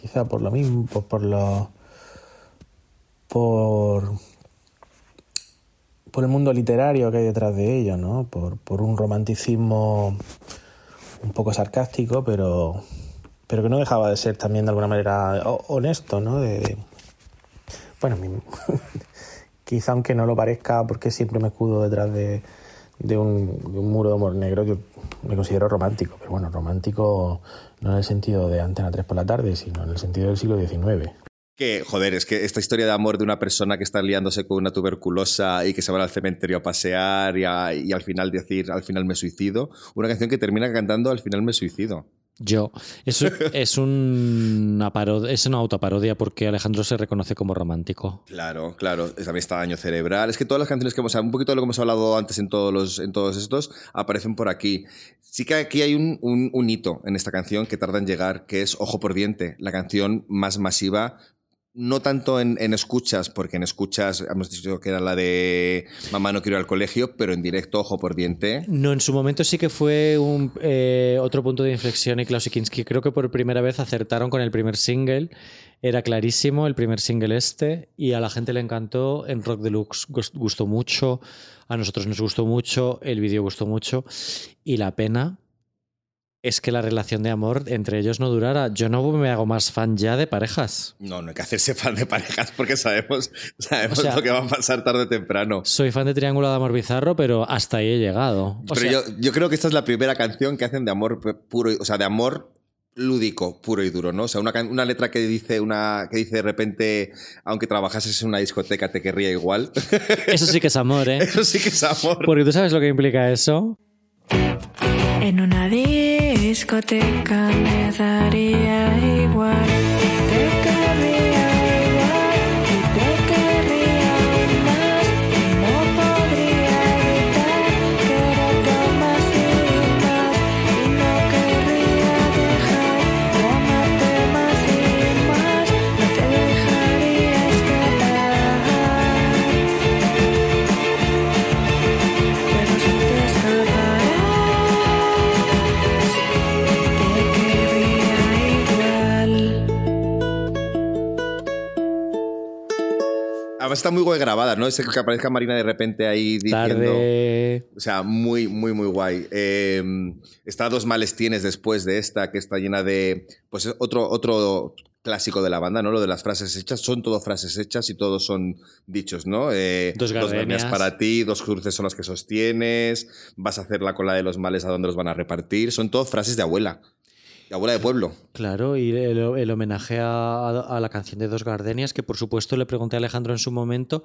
Quizá por lo mismo, por, por lo. por. por el mundo literario que hay detrás de ello, ¿no? Por, por un romanticismo un poco sarcástico, pero. pero que no dejaba de ser también de alguna manera ho- honesto, ¿no? De- bueno, quizá aunque no lo parezca, porque siempre me escudo detrás de, un, muro de humor negro, yo me considero romántico, pero bueno, romántico no en el sentido de Antena 3 por la tarde, sino en el sentido del siglo XIX. Que, joder, es que esta historia de amor de una persona que está liándose con una tuberculosa y que se va al cementerio a pasear y, y al final decir, al final me suicido, una canción que termina cantando al final me suicido. Yo. Es, un- es, una es una autoparodia porque Alejandro se reconoce como romántico. Claro, claro. También está Daño Cerebral. Es que todas las canciones que hemos un poquito de lo que hemos hablado antes en todos, los, en todos estos, aparecen por aquí. Sí que aquí hay un, un- un hito en esta canción que tarda en llegar, que es Ojo por Diente, la canción más masiva. No tanto en, escuchas, porque en escuchas hemos dicho que era la de Mamá no quiero ir al colegio, pero en directo Ojo por Diente. No, en su momento sí que fue un, eh, otro punto de inflexión y Klaus Kinski creo que por primera vez acertaron con el primer single. Era clarísimo el primer single este y a la gente le encantó. En Rock Deluxe gust- gustó mucho, a nosotros nos gustó mucho, el vídeo gustó mucho y la pena es que la relación de amor entre ellos no durara. Yo no me hago más fan ya de parejas. No, no hay que hacerse fan de parejas porque sabemos, sabemos O sea- lo que va a pasar tarde o temprano. Soy fan de Triángulo de Amor Bizarro, pero hasta ahí he llegado. O Pero sea, yo, yo creo que esta es la primera canción que hacen de amor pu- puro, o sea, de amor lúdico, puro y duro, ¿no? O sea, una, una letra que dice una que dice de repente, aunque trabajases en una discoteca te querría igual. Eso sí que es amor, ¿eh? Eso sí que es amor. Porque tú sabes lo que implica eso. En una discoteca me daría igual. Además está muy guay grabada, ¿no? Es que aparezca Marina de repente ahí diciendo... Tarde. O sea, muy, muy, muy guay. Eh, está Dos males tienes después de esta, que está llena de. Pues otro, otro clásico de la banda, ¿no? Lo de las frases hechas. Son todo frases hechas y todos son dichos, ¿no? Eh, Dos gardenias. para ti, dos cruces son las que sostienes, vas a hacer la cola de los males a dónde los van a repartir. Son todo frases de abuela. De abuela de pueblo. Claro, y el, el homenaje a, a la canción de Dos Gardenias, que por supuesto le pregunté a Alejandro en su momento,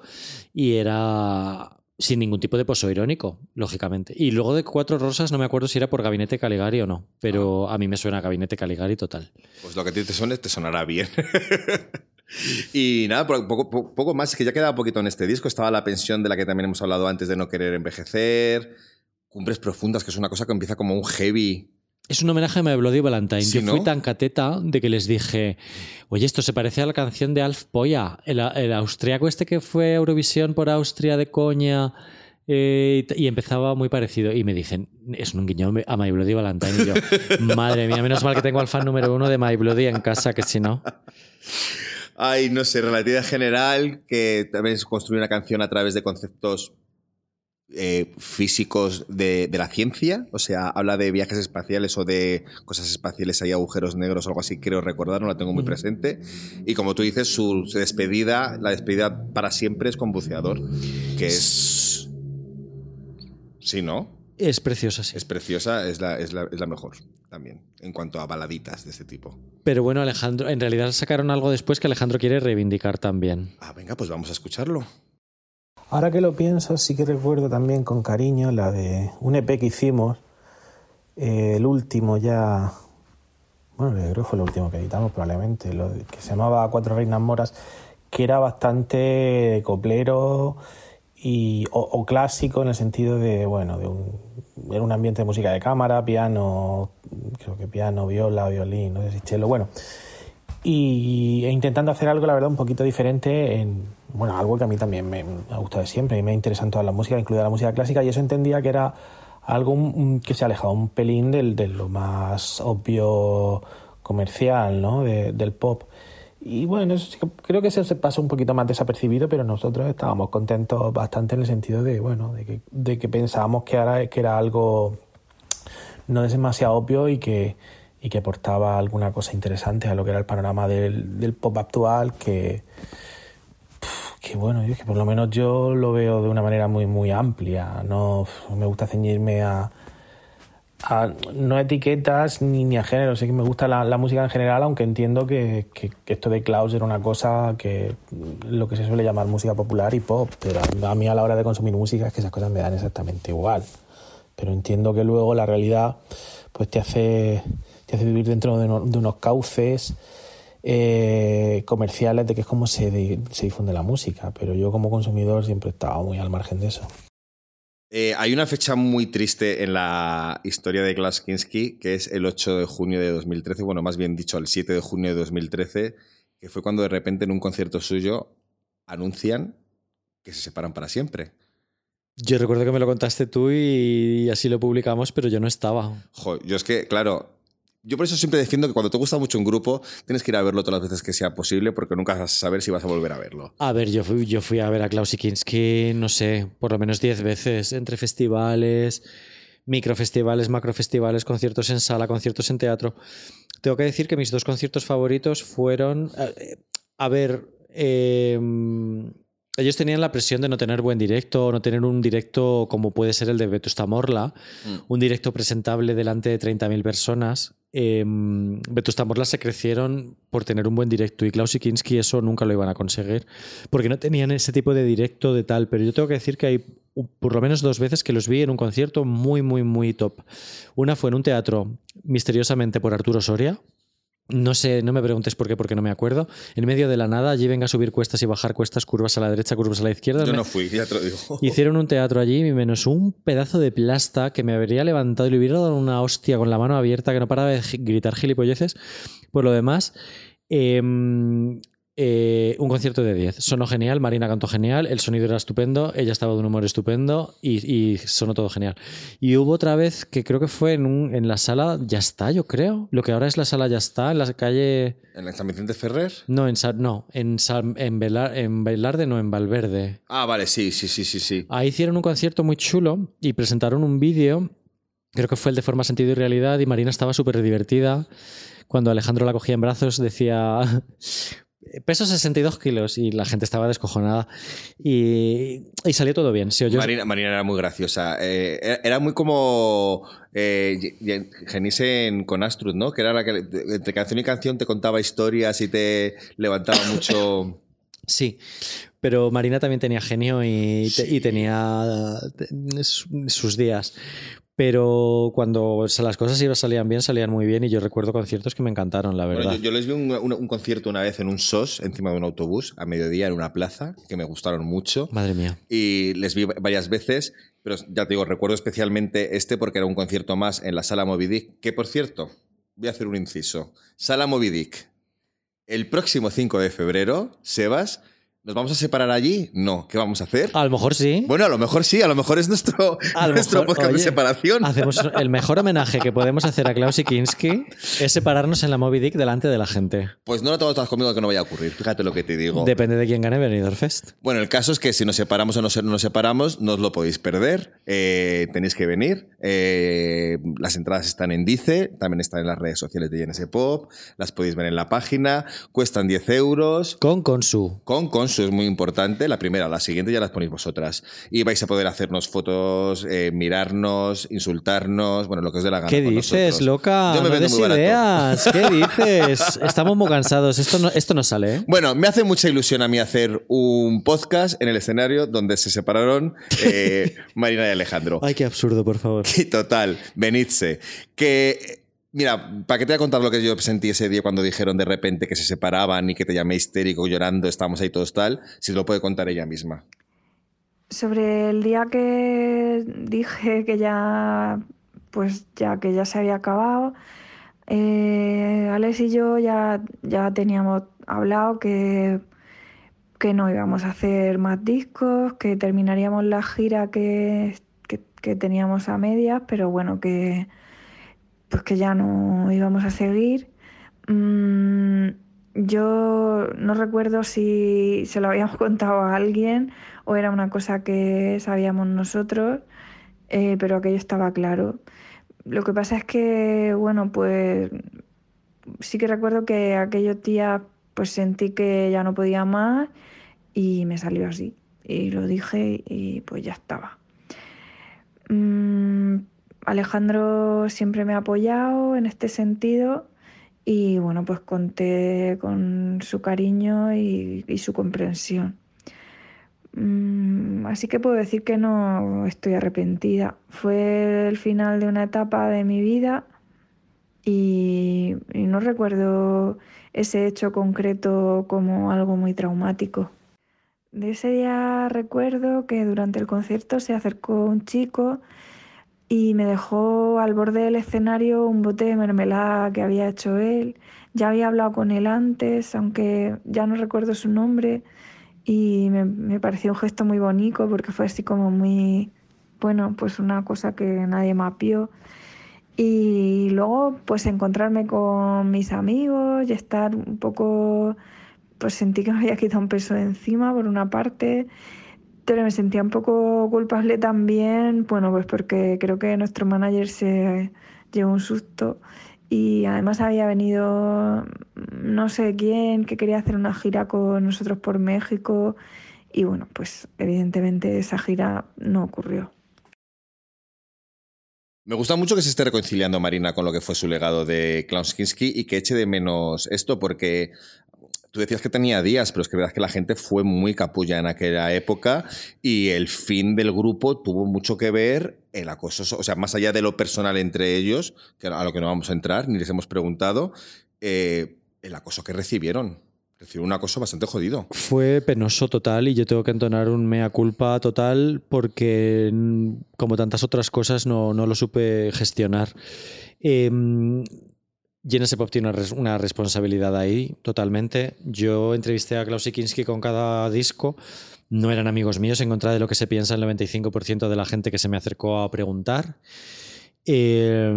y era sin ningún tipo de pozo irónico, lógicamente. Y luego de Cuatro Rosas, no me acuerdo si era por Gabinete Caligari o no, pero a mí me suena Gabinete Caligari total. Pues lo que a ti te suene, te sonará bien. y nada, po- poco, po- poco más, es que ya quedaba poquito en este disco. Estaba la pensión de la que también hemos hablado antes de no querer envejecer. Cumbres Profundas, que es una cosa que empieza como un heavy. Es un homenaje a My Bloody Valentine. Sí, Yo fui ¿no? tan cateta de que les dije, oye, esto se parece a la canción de Alf Poya, el, el austriaco este que fue a Eurovisión por Austria de coña. eh, y empezaba muy parecido. Y me dicen, es un guiño a My Bloody Valentine. Y yo, madre mía, menos mal que tengo al fan número uno de My Bloody en casa, que si no. Ay, no sé, relatividad general, que también es construir una canción a través de conceptos eh, físicos de, de la ciencia. O sea, habla de viajes espaciales o de cosas espaciales, hay agujeros negros o algo así, creo recordar, no la tengo muy presente. Y como tú dices, su despedida, la despedida para siempre es con buceador, que es... Sí, ¿no? Es preciosa, sí. Es preciosa, es la, es la, es la mejor también, en cuanto a baladitas de este tipo. Pero bueno, Alejandro, en realidad sacaron algo después que Alejandro quiere reivindicar también. Ah, venga, pues vamos a escucharlo. Ahora que lo pienso, sí que recuerdo también con cariño la de un EP que hicimos, eh, el último ya, bueno, creo que fue el último que editamos probablemente, lo que se llamaba Cuatro Reinas Moras, que era bastante coplero y, o, o clásico en el sentido de, bueno, de un, era un ambiente de música de cámara, piano, creo que piano, viola, violín, no sé si cello, bueno, y e intentando hacer algo, la verdad, un poquito diferente en, bueno, algo que a mí también me, ha gustado siempre y me interesa en toda la música, incluida la música clásica, y eso entendía que era algo que se alejaba un pelín del, de lo más obvio comercial, ¿no? De- del pop. Y bueno, eso sí que- creo que eso se pasó un poquito más desapercibido, pero nosotros estábamos contentos bastante en el sentido de, bueno, de que, de que pensábamos que era, que era algo no es demasiado obvio y que, y que aportaba alguna cosa interesante a lo que era el panorama del, del pop actual que, que bueno, yo, que por lo menos yo lo veo de una manera muy, muy amplia. No me gusta ceñirme a, a no a etiquetas ni, ni a género. Sé que me gusta la, la música en general, aunque entiendo que, que- que esto de Klaus era una cosa que lo que se suele llamar música popular y pop, pero a mí a la hora de consumir música es que esas cosas me dan exactamente igual. Pero entiendo que luego la realidad pues te hace, te hace vivir dentro de, uno- de unos cauces eh, comerciales de que es como se, di- se difunde la música, pero yo como consumidor siempre he estado muy al margen de eso. Eh, hay una fecha muy triste en la historia de Klaus Kinski, que es el 8 de junio de 2013, bueno, más bien dicho, el 7 de junio de 2013, que fue cuando de repente en un concierto suyo anuncian que se separan para siempre. Yo recuerdo que me lo contaste tú y así lo publicamos, pero yo no estaba. Jo, yo es que, claro, yo por eso siempre defiendo que cuando te gusta mucho un grupo, tienes que ir a verlo todas las veces que sea posible, porque nunca vas a saber si vas a volver a verlo. A ver, yo fui, yo fui a ver a Klaus Kinski, no sé, por lo menos 10 veces, entre festivales, microfestivales, macrofestivales, conciertos en sala, conciertos en teatro. Tengo que decir que mis dos conciertos favoritos fueron. eh, A ver. eh, ellos tenían la presión de no tener buen directo, no tener un directo como puede ser el de Vetusta Morla, un directo presentable delante de 30.000 personas. Eh, Vetusta Morla se crecieron por tener un buen directo y Klaus y Kinski eso nunca lo iban a conseguir porque no tenían ese tipo de directo de tal. Pero yo tengo que decir que hay por lo menos dos veces que los vi en un concierto muy, muy, muy top. Una fue en un teatro misteriosamente por Arturo Soria. No sé, no me preguntes por qué, porque no me acuerdo. En medio de la nada, allí venga a subir cuestas y bajar cuestas, curvas a la derecha, curvas a la izquierda. Yo no fui, ya te lo digo. Hicieron un teatro allí, menos un pedazo de plasta que me habría levantado y le hubiera dado una hostia con la mano abierta que no paraba de gritar gilipolleces. Por lo demás, em, eh, un concierto de 10. Sonó genial, Marina cantó genial, el sonido era estupendo, ella estaba de un humor estupendo y, y sonó todo genial. Y hubo otra vez que creo que fue en, un- en la sala Ya está, yo creo. Lo que ahora es la sala Ya está, en la calle. ¿En la San Vicente Ferrer? No, en, no, en, Sa- en, Velarde, no, en Valverde. Ah, vale, sí, sí, sí, sí, sí. Ahí hicieron un concierto muy chulo y presentaron un vídeo, creo que fue el de Forma, Sentido y Realidad, y Marina estaba súper divertida. Cuando Alejandro la cogía en brazos decía, peso 62 kilos, y la gente estaba descojonada. Y, y salió todo bien. Marina, Marina era muy graciosa. Eh, era, era muy como eh, con Astrud, ¿no? Que era la que entre canción y canción te contaba historias y te levantaba mucho. Sí, pero Marina también tenía genio y, te- y Sí. tenía te- su- sus días. Pero cuando las cosas iban- salían bien, salían muy bien y yo recuerdo conciertos que me encantaron, la Bueno, verdad. yo, yo les vi un, un- un concierto una vez en un SOS, encima de un autobús, a mediodía en una plaza, que me gustaron mucho. Madre mía. Y les vi varias veces, pero ya te digo, recuerdo especialmente este porque era un concierto más en la sala Moby Dick, que por cierto, voy a hacer un inciso. Sala Moby Dick. El próximo 5 de febrero, Sebas, ¿nos vamos a separar allí? No. ¿Qué vamos a hacer? A lo mejor sí. Bueno, a lo mejor sí, a lo mejor es nuestro, A lo nuestro mejor, podcast de separación. Hacemos el mejor homenaje que podemos hacer a Klaus Kinski es separarnos en la Moby Dick delante de la gente. Pues no lo tengo todas conmigo que no vaya a ocurrir, fíjate lo que te digo. Depende de quién gane Benidorm Fest. Bueno, el caso es que si nos separamos o no nos separamos, no os lo podéis perder. Eh, tenéis que venir. Eh, las entradas están en Dice, también están en las redes sociales de GNS Pop. Las podéis ver en la página. Cuestan 10 euros. Con Consu. Con Consu es muy importante. La primera, la siguiente ya las ponéis vosotras. Y vais a poder hacernos fotos, eh, mirarnos, insultarnos, bueno, lo que os dé la gana. ¿Qué con dices, nosotros. loca? Yo me no vendo muy ideas. ¿Qué dices? Estamos muy cansados. Esto no, esto no sale, ¿eh? Bueno, me hace mucha ilusión a mí hacer un podcast en el escenario donde se separaron eh, Marina y Alejandro. Ay, qué absurdo, por favor. Y total, venidse. Que, mira, ¿para qué te voy a contar lo que yo sentí ese día cuando dijeron de repente que se separaban y que te llamé histérico, llorando, estábamos ahí todos tal? Si lo puede contar ella misma. Sobre el día que dije que ya, pues ya que ya se había acabado, eh, Alex y yo ya, ya teníamos hablado que, que no íbamos a hacer más discos, que terminaríamos la gira que, que teníamos a medias, pero bueno, que pues que ya no íbamos a seguir. Mm, yo no recuerdo si se lo habíamos contado a alguien o era una cosa que sabíamos nosotros, eh, pero aquello estaba claro. Lo que pasa es que, bueno, pues sí que recuerdo que aquellos días pues sentí que ya no podía más y me salió así. Y lo dije y pues ya estaba. Mm, Alejandro siempre me ha apoyado en este sentido y bueno, pues conté con su cariño y, su comprensión. Mm, Así que puedo decir que no estoy arrepentida. Fue el final de una etapa de mi vida y no recuerdo ese hecho concreto como algo muy traumático. De ese día recuerdo que durante el concierto se acercó un chico y me dejó al borde del escenario un bote de mermelada que había hecho él. Ya había hablado con él antes, aunque ya no recuerdo su nombre, y me, me pareció un gesto muy bonito porque fue así como muy, bueno, pues una cosa que nadie vio. Y luego, pues encontrarme con mis amigos y estar un poco, pues sentí que me había quitado un peso de encima por una parte, pero me sentía un poco culpable también, bueno, pues porque creo que nuestro manager se llevó un susto y además había venido no sé quién que quería hacer una gira con nosotros por México y bueno, pues evidentemente esa gira no ocurrió. Me gusta mucho que se esté reconciliando Marina con lo que fue su legado de Klaus Kinski y que eche de menos esto porque tú decías que tenía días, pero es que verdad que la gente fue muy capulla en aquella época y el fin del grupo tuvo mucho que ver el acoso, so- o sea, más allá de lo personal entre ellos, que a lo que no vamos a entrar, ni les hemos preguntado, eh, el acoso que recibieron. Recibieron un acoso bastante jodido. Fue penoso total y yo tengo que entonar un mea culpa total porque, mm, como tantas otras cosas, no, no lo supe gestionar. Eh, Genesis Pop tiene una, res- una responsabilidad ahí, totalmente. Yo entrevisté a Klaus Kinski con cada disco. No eran amigos míos, en contra de lo que se piensa el 95% de la gente que se me acercó a preguntar. Eh,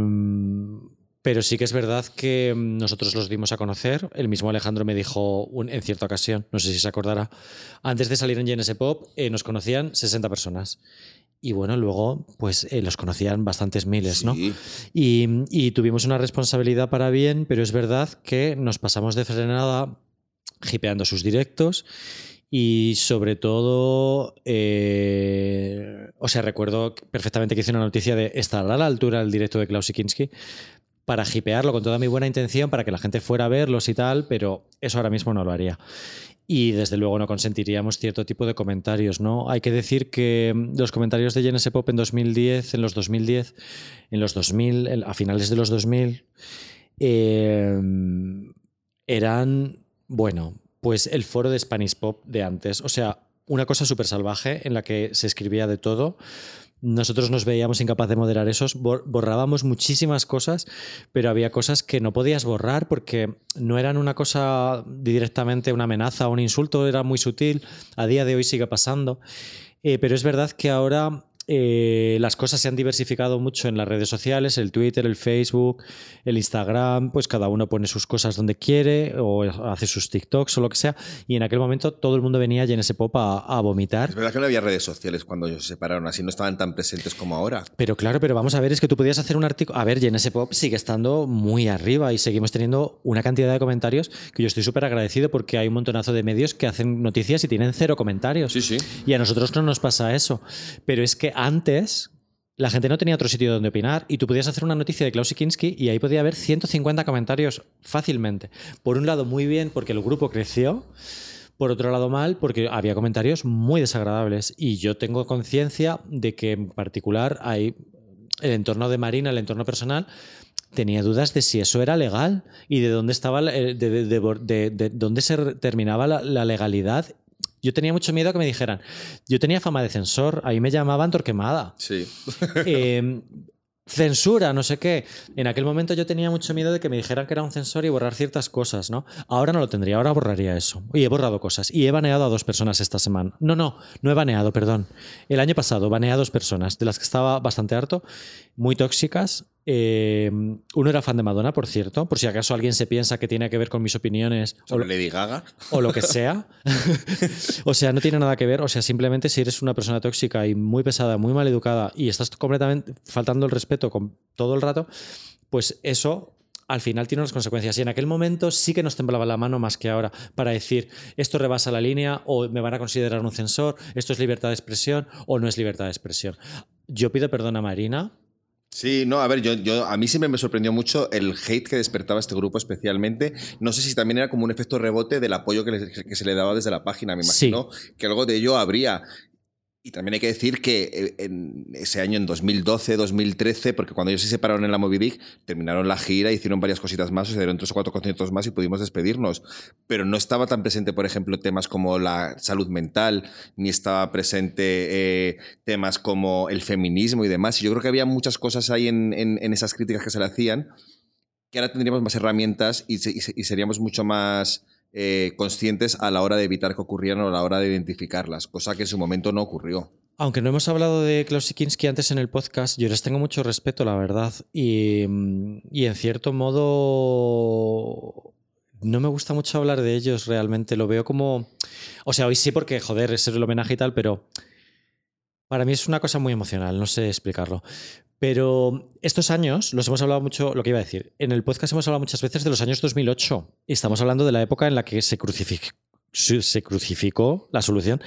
pero sí que es verdad que nosotros los dimos a conocer. El mismo Alejandro me dijo en cierta ocasión, no sé si se acordará, antes de salir en GNS Pop eh, nos conocían 60 personas. Y bueno, luego pues eh, los conocían bastantes miles, ¿no? Y tuvimos una responsabilidad para bien, pero es verdad que nos pasamos de frenada hipeando sus directos y sobre todo, eh, o sea, recuerdo perfectamente que hice una noticia de estar a la altura del directo de Klaus Kinski para hipearlo con toda mi buena intención, para que la gente fuera a verlos y tal, pero eso ahora mismo no lo haría. Y desde luego no consentiríamos cierto tipo de comentarios, ¿no? Hay que decir que mm, los comentarios de JNS Pop en 2010, en los 2010, en los 2000, en- a finales de los 2000, eh, eran, bueno, pues el foro de Spanish Pop de antes. O sea, una cosa súper salvaje en la que se escribía de todo. Nosotros nos veíamos incapaz de moderar esos, bor- borrábamos muchísimas cosas, pero había cosas que no podías borrar porque no eran una cosa directamente una amenaza o un insulto, era muy sutil. A día de hoy sigue pasando. Eh, pero es verdad que ahora eh, las cosas se han diversificado mucho en las redes sociales, el Twitter, el Facebook, el Instagram, pues cada uno pone sus cosas donde quiere o hace sus TikToks o lo que sea. Y en aquel momento todo el mundo venía a ese Pop a, a vomitar. Es verdad que no había redes sociales cuando ellos se separaron, así no estaban tan presentes como ahora. Pero claro, pero vamos a ver, es que tú podías hacer un artículo. A ver, GNS Pop sigue estando muy arriba y seguimos teniendo una cantidad de comentarios que yo estoy súper agradecido porque hay un montonazo de medios que hacen noticias y tienen cero comentarios. Sí, sí. Y a nosotros no nos pasa eso. Pero es que antes la gente no tenía otro sitio donde opinar y tú podías hacer una noticia de Klaus Kinski y ahí podía haber 150 comentarios fácilmente. Por un lado, muy bien porque el grupo creció. Por otro lado, mal, porque había comentarios muy desagradables. Y yo tengo conciencia de que en particular hay el entorno de Marina, el entorno personal, tenía dudas de si eso era legal y de dónde estaba, eh, de, de- de- de- de dónde se terminaba la legalidad. Yo tenía mucho miedo a que me dijeran. Yo tenía fama de censor, ahí me llamaban Torquemada. Sí. Eh, censura, no sé qué. En aquel momento yo tenía mucho miedo de que me dijeran que era un censor y borrar ciertas cosas, ¿no? Ahora no lo tendría, ahora borraría eso. Y he borrado cosas. Y he baneado a dos personas esta semana. No, no, no he baneado, perdón. El año pasado baneé a dos personas, de las que estaba bastante harto, muy tóxicas. Eh, uno era fan de Madonna, por cierto, por si acaso alguien se piensa que tiene que ver con mis opiniones o, Sobre Lady Gaga. o lo que sea. o sea, no tiene nada que ver. O sea, simplemente si eres una persona tóxica y muy pesada, muy mal educada y estás completamente faltando el respeto con todo el rato, pues eso al final tiene unas consecuencias. Y en aquel momento sí que nos temblaba la mano más que ahora para decir esto rebasa la línea o me van a considerar un censor, esto es libertad de expresión o no es libertad de expresión. Yo pido perdón a Marina. Sí, no, a ver, yo, yo, a mí siempre me sorprendió mucho el hate que despertaba este grupo especialmente. No sé si también era como un efecto rebote del apoyo que, le- que se le daba desde la página. Me Sí. imagino que algo de ello habría. Y también hay que decir que eh, en ese año, en 2012, 2013, porque cuando ellos se separaron en la Moby Dick, terminaron la gira, hicieron varias cositas más, se dieron tres o cuatro conciertos más y pudimos despedirnos. Pero no estaba tan presente, por ejemplo, temas como la salud mental, ni estaba presente eh, temas como el feminismo y demás. Y yo creo que había muchas cosas ahí en, en- esas críticas que se le hacían, que ahora tendríamos más herramientas y, y seríamos mucho más eh, conscientes a la hora de evitar que ocurrieran o a la hora de identificarlas, cosa que en su momento no ocurrió. Aunque no hemos hablado de Klaus Kinski antes en el podcast, yo les tengo mucho respeto, la verdad. Y, y en cierto modo. No me gusta mucho hablar de ellos realmente. Lo veo como. O sea, hoy sí, porque joder, es el homenaje y tal, pero. Para mí es una cosa muy emocional, no sé explicarlo. Pero estos años los hemos hablado mucho, lo que iba a decir, en el podcast hemos hablado muchas veces de los años 2008 y estamos hablando de la época en la que se crucificó, se crucificó la solución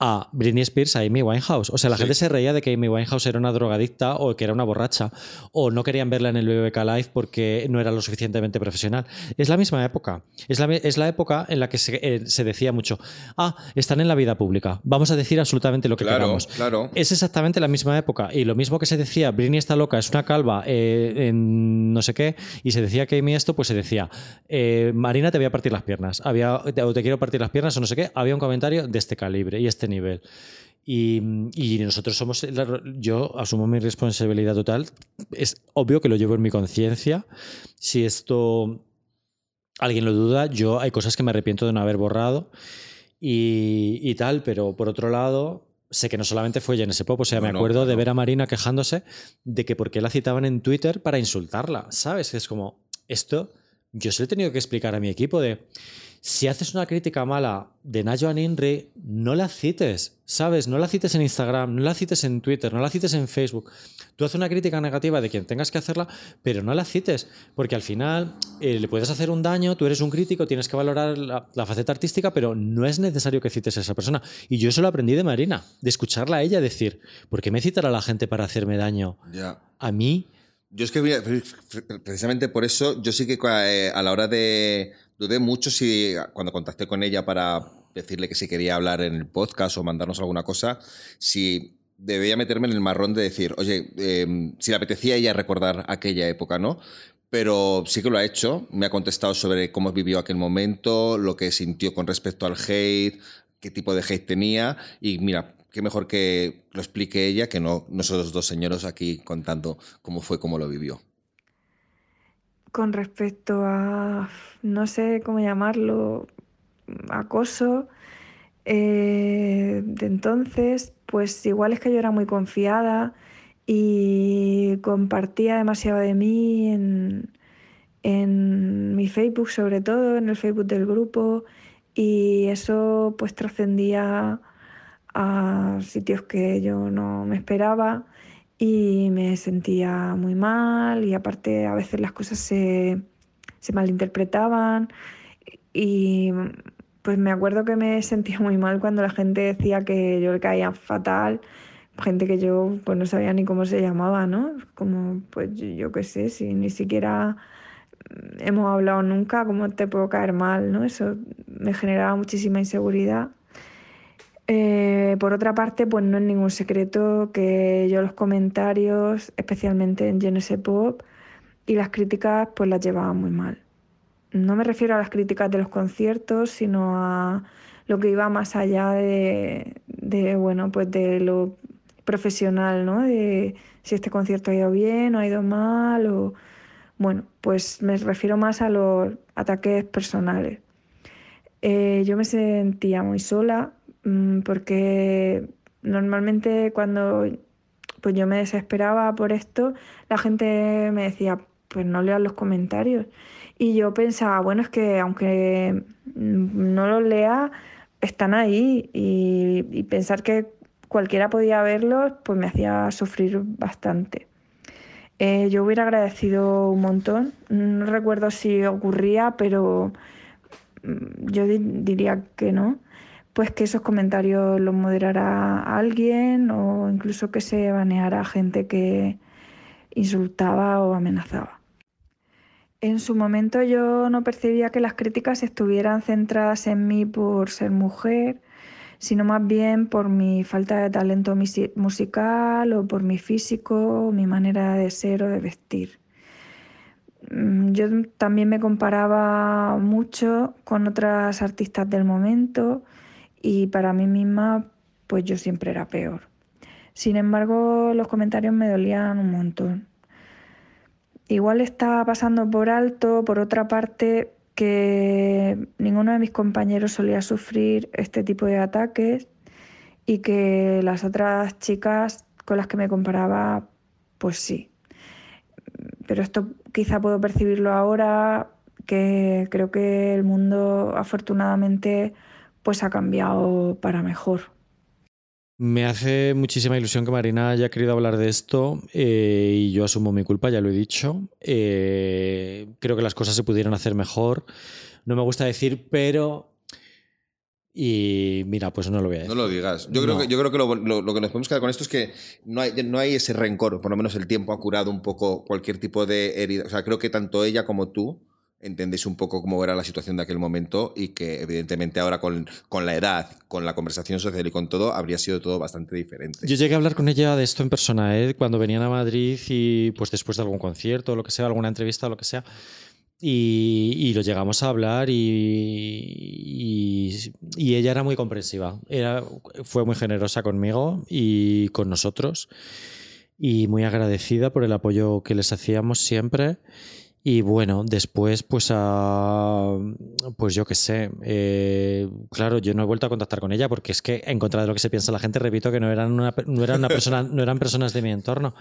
a Britney Spears, a Amy Winehouse. O sea, la Sí. gente se reía de que Amy Winehouse era una drogadicta o que era una borracha o no querían verla en el BBK Live porque no era lo suficientemente profesional. Es la misma época. Es la, es la época en la que se, eh, se decía mucho, ah, están en la vida pública, vamos a decir absolutamente lo que Claro, queramos. claro. Es exactamente la misma época. Y lo mismo que se decía, Britney está loca, es una calva, eh, en no sé qué, y se decía que Amy esto, pues se decía, eh, Marina te voy a partir las piernas, había, o te quiero partir las piernas, o no sé qué. Había un comentario de este calibre y este nivel. Y, y nosotros somos, yo asumo mi responsabilidad total. Es obvio que lo llevo en mi conciencia. Si esto alguien lo duda, yo hay cosas que me arrepiento de no haber borrado y, y tal, pero por otro lado, sé que no solamente fue en ese pop, o sea, No, me no, acuerdo de ver a Marina quejándose de que por qué la citaban en Twitter para insultarla, ¿sabes? Es como, esto yo se lo he tenido que explicar a mi equipo de, si haces una crítica mala de Nayo Inri, no la cites, ¿sabes? No la cites en Instagram, no la cites en Twitter, no la cites en Facebook. Tú haces una crítica negativa de quien tengas que hacerla, pero no la cites, porque al final eh, le puedes hacer un daño, tú eres un crítico, tienes que valorar la, la faceta artística, pero no es necesario que cites a esa persona. Y yo eso lo aprendí de Marina, de escucharla a ella decir, ¿por qué me citará la gente para hacerme daño? A mí, Yo es que precisamente por eso yo sí que eh, a la hora de dudé mucho si cuando contacté con ella para decirle que si quería hablar en el podcast o mandarnos alguna cosa, si debía meterme en el marrón de decir, oye, eh, si le apetecía ella recordar aquella época, ¿no? Pero sí que lo ha hecho, me ha contestado sobre cómo vivió aquel momento, lo que sintió con respecto al hate, qué tipo de hate tenía y mira, qué mejor que lo explique ella que no nosotros dos señoros aquí contando cómo fue, cómo lo vivió. Con respecto a, no sé cómo llamarlo, acoso, eh, de entonces, pues igual es que yo era muy confiada y compartía demasiado de mí en, en mi Facebook, sobre todo, en el Facebook del grupo, y eso pues trascendía a sitios que yo no me esperaba y me sentía muy mal y aparte a veces las cosas se, se malinterpretaban y pues me acuerdo que me sentía muy mal cuando la gente decía que yo le caía fatal, gente que yo pues no sabía ni cómo se llamaba, ¿no? Como pues yo, yo qué sé, si ni siquiera hemos hablado nunca, ¿cómo te puedo caer mal, no? Eso me generaba muchísima inseguridad. Eh, por otra parte, pues no es ningún secreto que yo los comentarios, especialmente en Genese Pop, y las críticas, pues las llevaba muy mal. No me refiero a las críticas de los conciertos, sino a lo que iba más allá de, bueno, pues de lo profesional, ¿no? De si este concierto ha ido bien o ha ido mal, o bueno, pues me refiero más a los ataques personales. Eh, yo me sentía muy sola porque normalmente cuando pues yo me desesperaba por esto, la gente me decía, pues no leas los comentarios. Y yo pensaba, bueno, es que aunque no los lea, están ahí y, pensar que cualquiera podía verlos, pues me hacía sufrir bastante. Eh, yo hubiera agradecido un montón. No recuerdo si ocurría, pero mm, yo di- diría que no. Pues que esos comentarios los moderara alguien o incluso que se baneara a gente que insultaba o amenazaba. En su momento yo no percibía que las críticas estuvieran centradas en mí por ser mujer, sino más bien por mi falta de talento musical o por mi físico, mi manera de ser o de vestir. Mm, Yo también me comparaba mucho con otras artistas del momento y para mí misma pues yo siempre era peor. Sin embargo, los comentarios me dolían un montón. Igual estaba pasando por alto, por otra parte, que ninguno de mis compañeros solía sufrir este tipo de ataques y que las otras chicas con las que me comparaba, pues sí. Pero esto quizá puedo percibirlo ahora, que creo que el mundo afortunadamente pues ha cambiado para mejor. Me hace muchísima ilusión que Marina haya querido hablar de esto eh, y yo asumo mi culpa, ya lo he dicho. Eh, creo que las cosas se pudieron hacer mejor. No me gusta decir, pero... Y mira, pues no lo voy a decir. No lo digas. Yo creo que, yo creo que lo, lo- lo que nos podemos quedar con esto es que no hay, no hay ese rencor, por lo menos el tiempo ha curado un poco cualquier tipo de herida. O sea, creo que tanto ella como tú entendéis un poco cómo era la situación de aquel momento y que evidentemente ahora con, con la edad, con la conversación social y con todo, habría sido todo bastante diferente. Yo llegué a hablar con ella de esto en persona, ¿eh? cuando venían a Madrid y pues después de algún concierto lo que sea, alguna entrevista lo que sea. Y, y lo llegamos a hablar y, y, y ella era muy comprensiva. Era, fue muy generosa conmigo y con nosotros. Y muy agradecida por el apoyo que les hacíamos siempre. Y bueno, después, pues, a, pues yo qué sé. eh, claro, yo no he vuelto a contactar con ella porque es que en contra de lo que se piensa la gente, repito que no eran una, no eran una persona, no eran personas de mi entorno.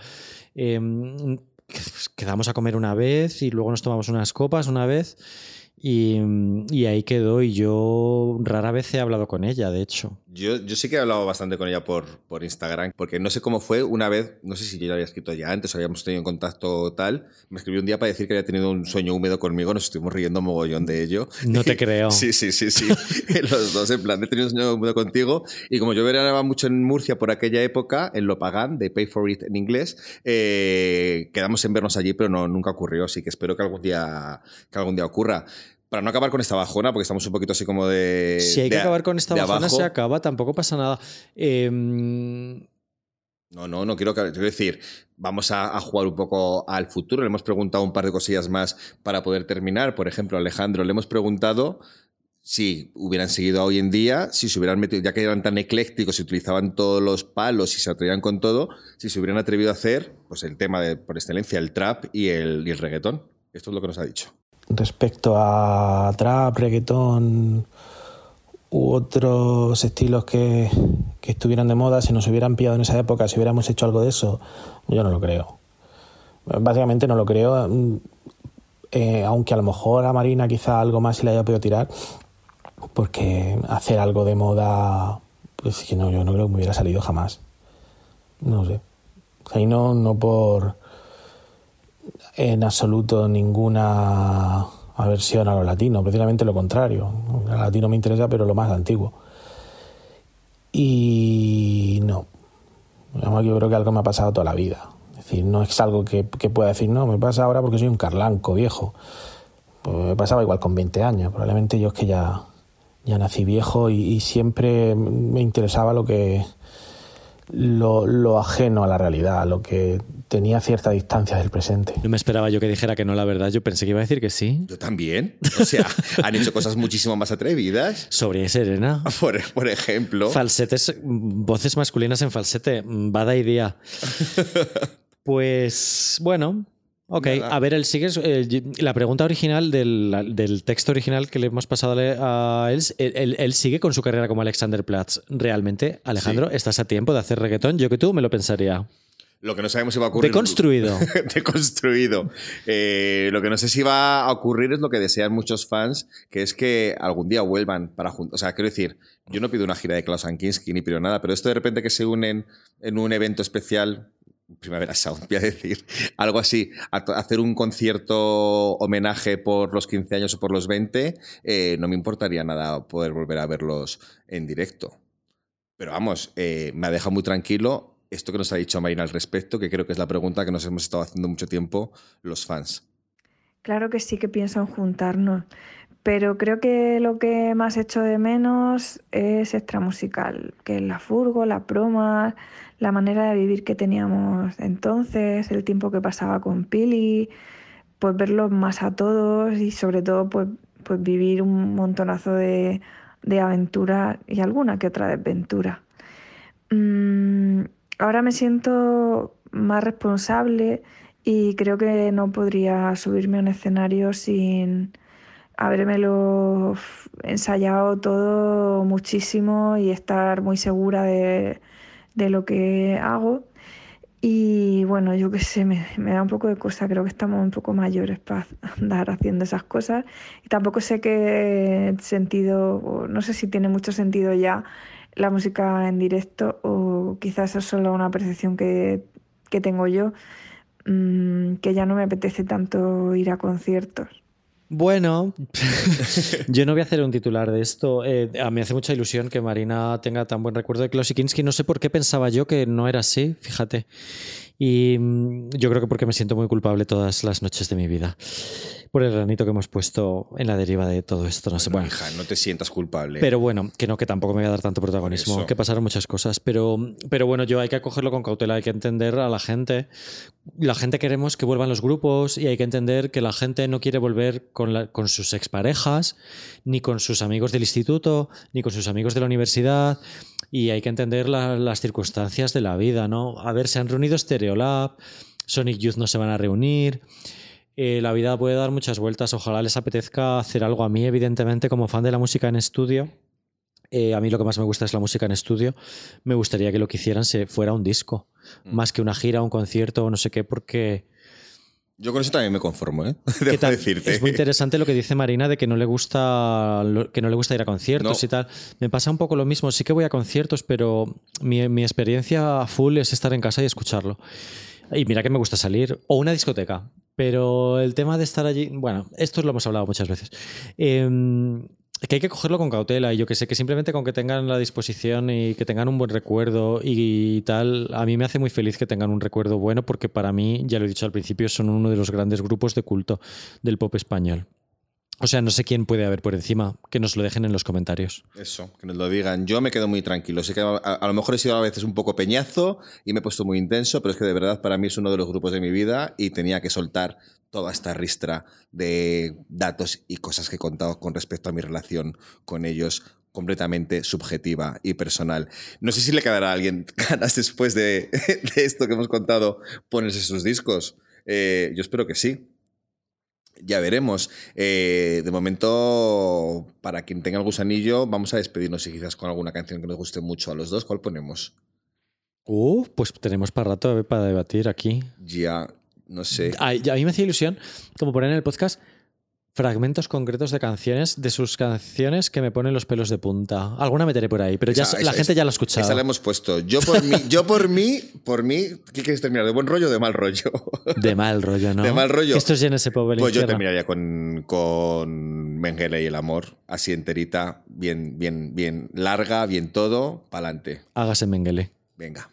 Eh, quedamos a comer una vez y luego nos tomamos unas copas una vez y, y ahí quedó y yo rara vez he hablado con ella, de hecho. Yo, yo sí que he hablado bastante con ella por, por Instagram, porque no sé cómo fue una vez, no sé si yo la había escrito ya antes o habíamos tenido en contacto tal, me escribió un día para decir que había tenido un sueño húmedo conmigo, nos estuvimos riendo mogollón de ello. No te creo. Sí, sí, sí, sí. Los dos, en plan, he tenido un sueño húmedo contigo. Y como yo veranaba mucho en Murcia por aquella época, en Lopagán, de Pay for It en inglés, eh, quedamos en vernos allí, pero no, nunca ocurrió. Así que espero que algún día, que algún día ocurra. Para no acabar con esta bajona, porque estamos un poquito así como de. si hay que de acabar con esta bajona, abajo. se acaba, tampoco pasa nada. Em, No, no, no quiero, que- quiero decir, vamos a, a jugar un poco al futuro. Le hemos preguntado un par de cosillas más para poder terminar. Por ejemplo, Alejandro, le hemos preguntado si hubieran seguido hoy en día, si se hubieran metido, ya que eran tan eclécticos y utilizaban todos los palos y se atrevían con todo, si se hubieran atrevido a hacer pues el tema de, por excelencia, el trap y el, y el reggaetón. Esto es lo que nos ha dicho. Respecto a trap, reggaetón u otros estilos que, que estuvieran de moda, si nos hubieran pillado en esa época, si hubiéramos hecho algo de eso, yo no lo creo. Básicamente no lo creo, mm, eh, aunque a lo mejor a Marina quizá algo más se le haya podido tirar, porque hacer algo de moda, pues que no, yo no creo que me hubiera salido jamás. No sé. Ahí no, no por en absoluto ninguna aversión a lo latino, precisamente lo contrario. Lo latino me interesa, pero lo más antiguo. Y no. Yo creo que algo me ha pasado toda la vida. Es decir, no es algo que, que pueda decir, no, me pasa ahora porque soy un carlanco viejo. Pues me pasaba igual con 20 años. Probablemente yo es que ya, ya nací viejo y, y siempre me interesaba lo que lo, lo ajeno a la realidad, lo que tenía cierta distancia del presente. no me esperaba yo que dijera que no, la verdad. Yo pensé que iba a decir que sí. Yo también. O sea, han hecho cosas muchísimo más atrevidas. Sobre Serena. Por, por ejemplo. Falsetes, voces masculinas en falsete. Bada idea. Pues bueno. Ok, Nada. a ver, él sigue. eh, la pregunta original del, del texto original que le hemos pasado a él, él, él- él sigue con su carrera como Alexander Platz. Realmente, Alejandro, estás a tiempo de hacer reggaetón. Yo que tú me lo pensaría. Lo que no sabemos si va a ocurrir. Deconstruido. Deconstruido. Eh, lo que no sé si va a ocurrir es lo que desean muchos fans, que es que algún día vuelvan para juntos. O sea, quiero decir, yo no pido una gira de Klaus Kinski ni pido nada, pero esto de repente que se unen en un evento especial. Primavera Sound, voy a decir, algo así, a hacer un concierto homenaje por los 15 años o por los 20, eh, no me importaría nada poder volver a verlos en directo. Pero vamos, eh, me ha dejado muy tranquilo esto que nos ha dicho Marina al respecto, que creo que es la pregunta que nos hemos estado haciendo mucho tiempo los fans. Claro que sí que pienso en juntarnos, pero creo que lo que más echo de menos es extramusical, que es la furgo, las bromas, la manera de vivir que teníamos entonces, el tiempo que pasaba con Pili, pues verlos más a todos y sobre todo pues, pues vivir un montonazo de, de aventura y alguna que otra desventura. Mm, ahora me siento más responsable y creo que no podría subirme a un escenario sin habérmelo ensayado todo muchísimo y estar muy segura de, de lo que hago. Y bueno, yo qué sé, me, da un poco de cosa, creo que estamos un poco mayores para andar haciendo esas cosas. Y tampoco sé qué sentido, no sé si tiene mucho sentido ya la música en directo o quizás es solo una percepción que, que tengo yo, mm, que ya no me apetece tanto ir a conciertos. Bueno, yo no voy a hacer un titular de esto. Eh, a mí me hace mucha ilusión que Marina tenga tan buen recuerdo de Klaus Kinski. No sé por qué pensaba yo que no era así, fíjate. Y mm, yo creo que porque me siento muy culpable todas las noches de mi vida. Por el granito que hemos puesto en la deriva de todo esto. No sé, Bueno, bueno. hija, no te sientas culpable. Pero bueno, que no, que tampoco me voy a dar tanto protagonismo, que pasaron muchas cosas. Pero, pero bueno, yo hay que acogerlo con cautela, hay que entender a la gente. La gente queremos que vuelvan los grupos y hay que entender que la gente no quiere volver con, la- con sus exparejas, ni con sus amigos del instituto, ni con sus amigos de la universidad. Y hay que entender la- las circunstancias de la vida, ¿no? A ver, se han reunido Stereolab, Sonic Youth no se van a reunir. Eh, la vida puede dar muchas vueltas. Ojalá les apetezca hacer algo a mí, evidentemente, como fan de la música en estudio. eh, a mí lo que más me gusta es la música en estudio. Me gustaría que lo que hicieran se fuera un disco, Mm. más que una gira, un concierto o no sé qué, porque Yo con eso también me conformo, ¿eh? Debo ta- decirte. es muy interesante lo que dice Marina de que no le gusta que no le gusta ir a conciertos No. y tal. Me pasa un poco lo mismo. Sí que voy a conciertos, pero mi, mi experiencia full es estar en casa y escucharlo. Y mira que me gusta salir o una discoteca. Pero el tema de estar allí, bueno, esto lo hemos hablado muchas veces. Em, que hay que cogerlo con cautela y yo que sé que simplemente con que tengan la disposición y que tengan un buen recuerdo y tal, a mí me hace muy feliz que tengan un recuerdo bueno porque para mí, ya lo he dicho al principio, son uno de los grandes grupos de culto del pop español. O sea, no sé quién puede haber por encima. Que nos lo dejen en los comentarios. Eso, que nos lo digan. Yo me quedo muy tranquilo. Sé que a, a lo mejor he sido a veces un poco peñazo y me he puesto muy intenso, pero es que de verdad para mí es uno de los grupos de mi vida y tenía que soltar toda esta ristra de datos y cosas que he contado con respecto a mi relación con ellos completamente subjetiva y personal. No sé si le quedará a alguien ganas después de, de esto que hemos contado ponerse sus discos. Eh, yo espero que sí. Ya veremos. Eh, de momento, para quien tenga el gusanillo, vamos a despedirnos y quizás con alguna canción que nos guste mucho a los dos. ¿Cuál ponemos? Uh, pues tenemos para rato eh, para debatir aquí. Ya, no sé. A, a mí me hacía ilusión como poner en el podcast fragmentos concretos de canciones, de sus canciones que me ponen los pelos de punta. Alguna meteré por ahí, pero ya Esa- la esa- gente ya la ha escuchado. Esa la hemos puesto. Yo por mí, yo por mí, por mí, ¿qué quieres terminar? ¿De buen rollo o de mal rollo? De mal rollo, ¿no? De mal rollo. Esto es ese pobre Pues yo terminaría con, con Mengele y el amor, así enterita, bien, bien, bien larga, bien todo, pa'lante. Hágase Mengele. Venga.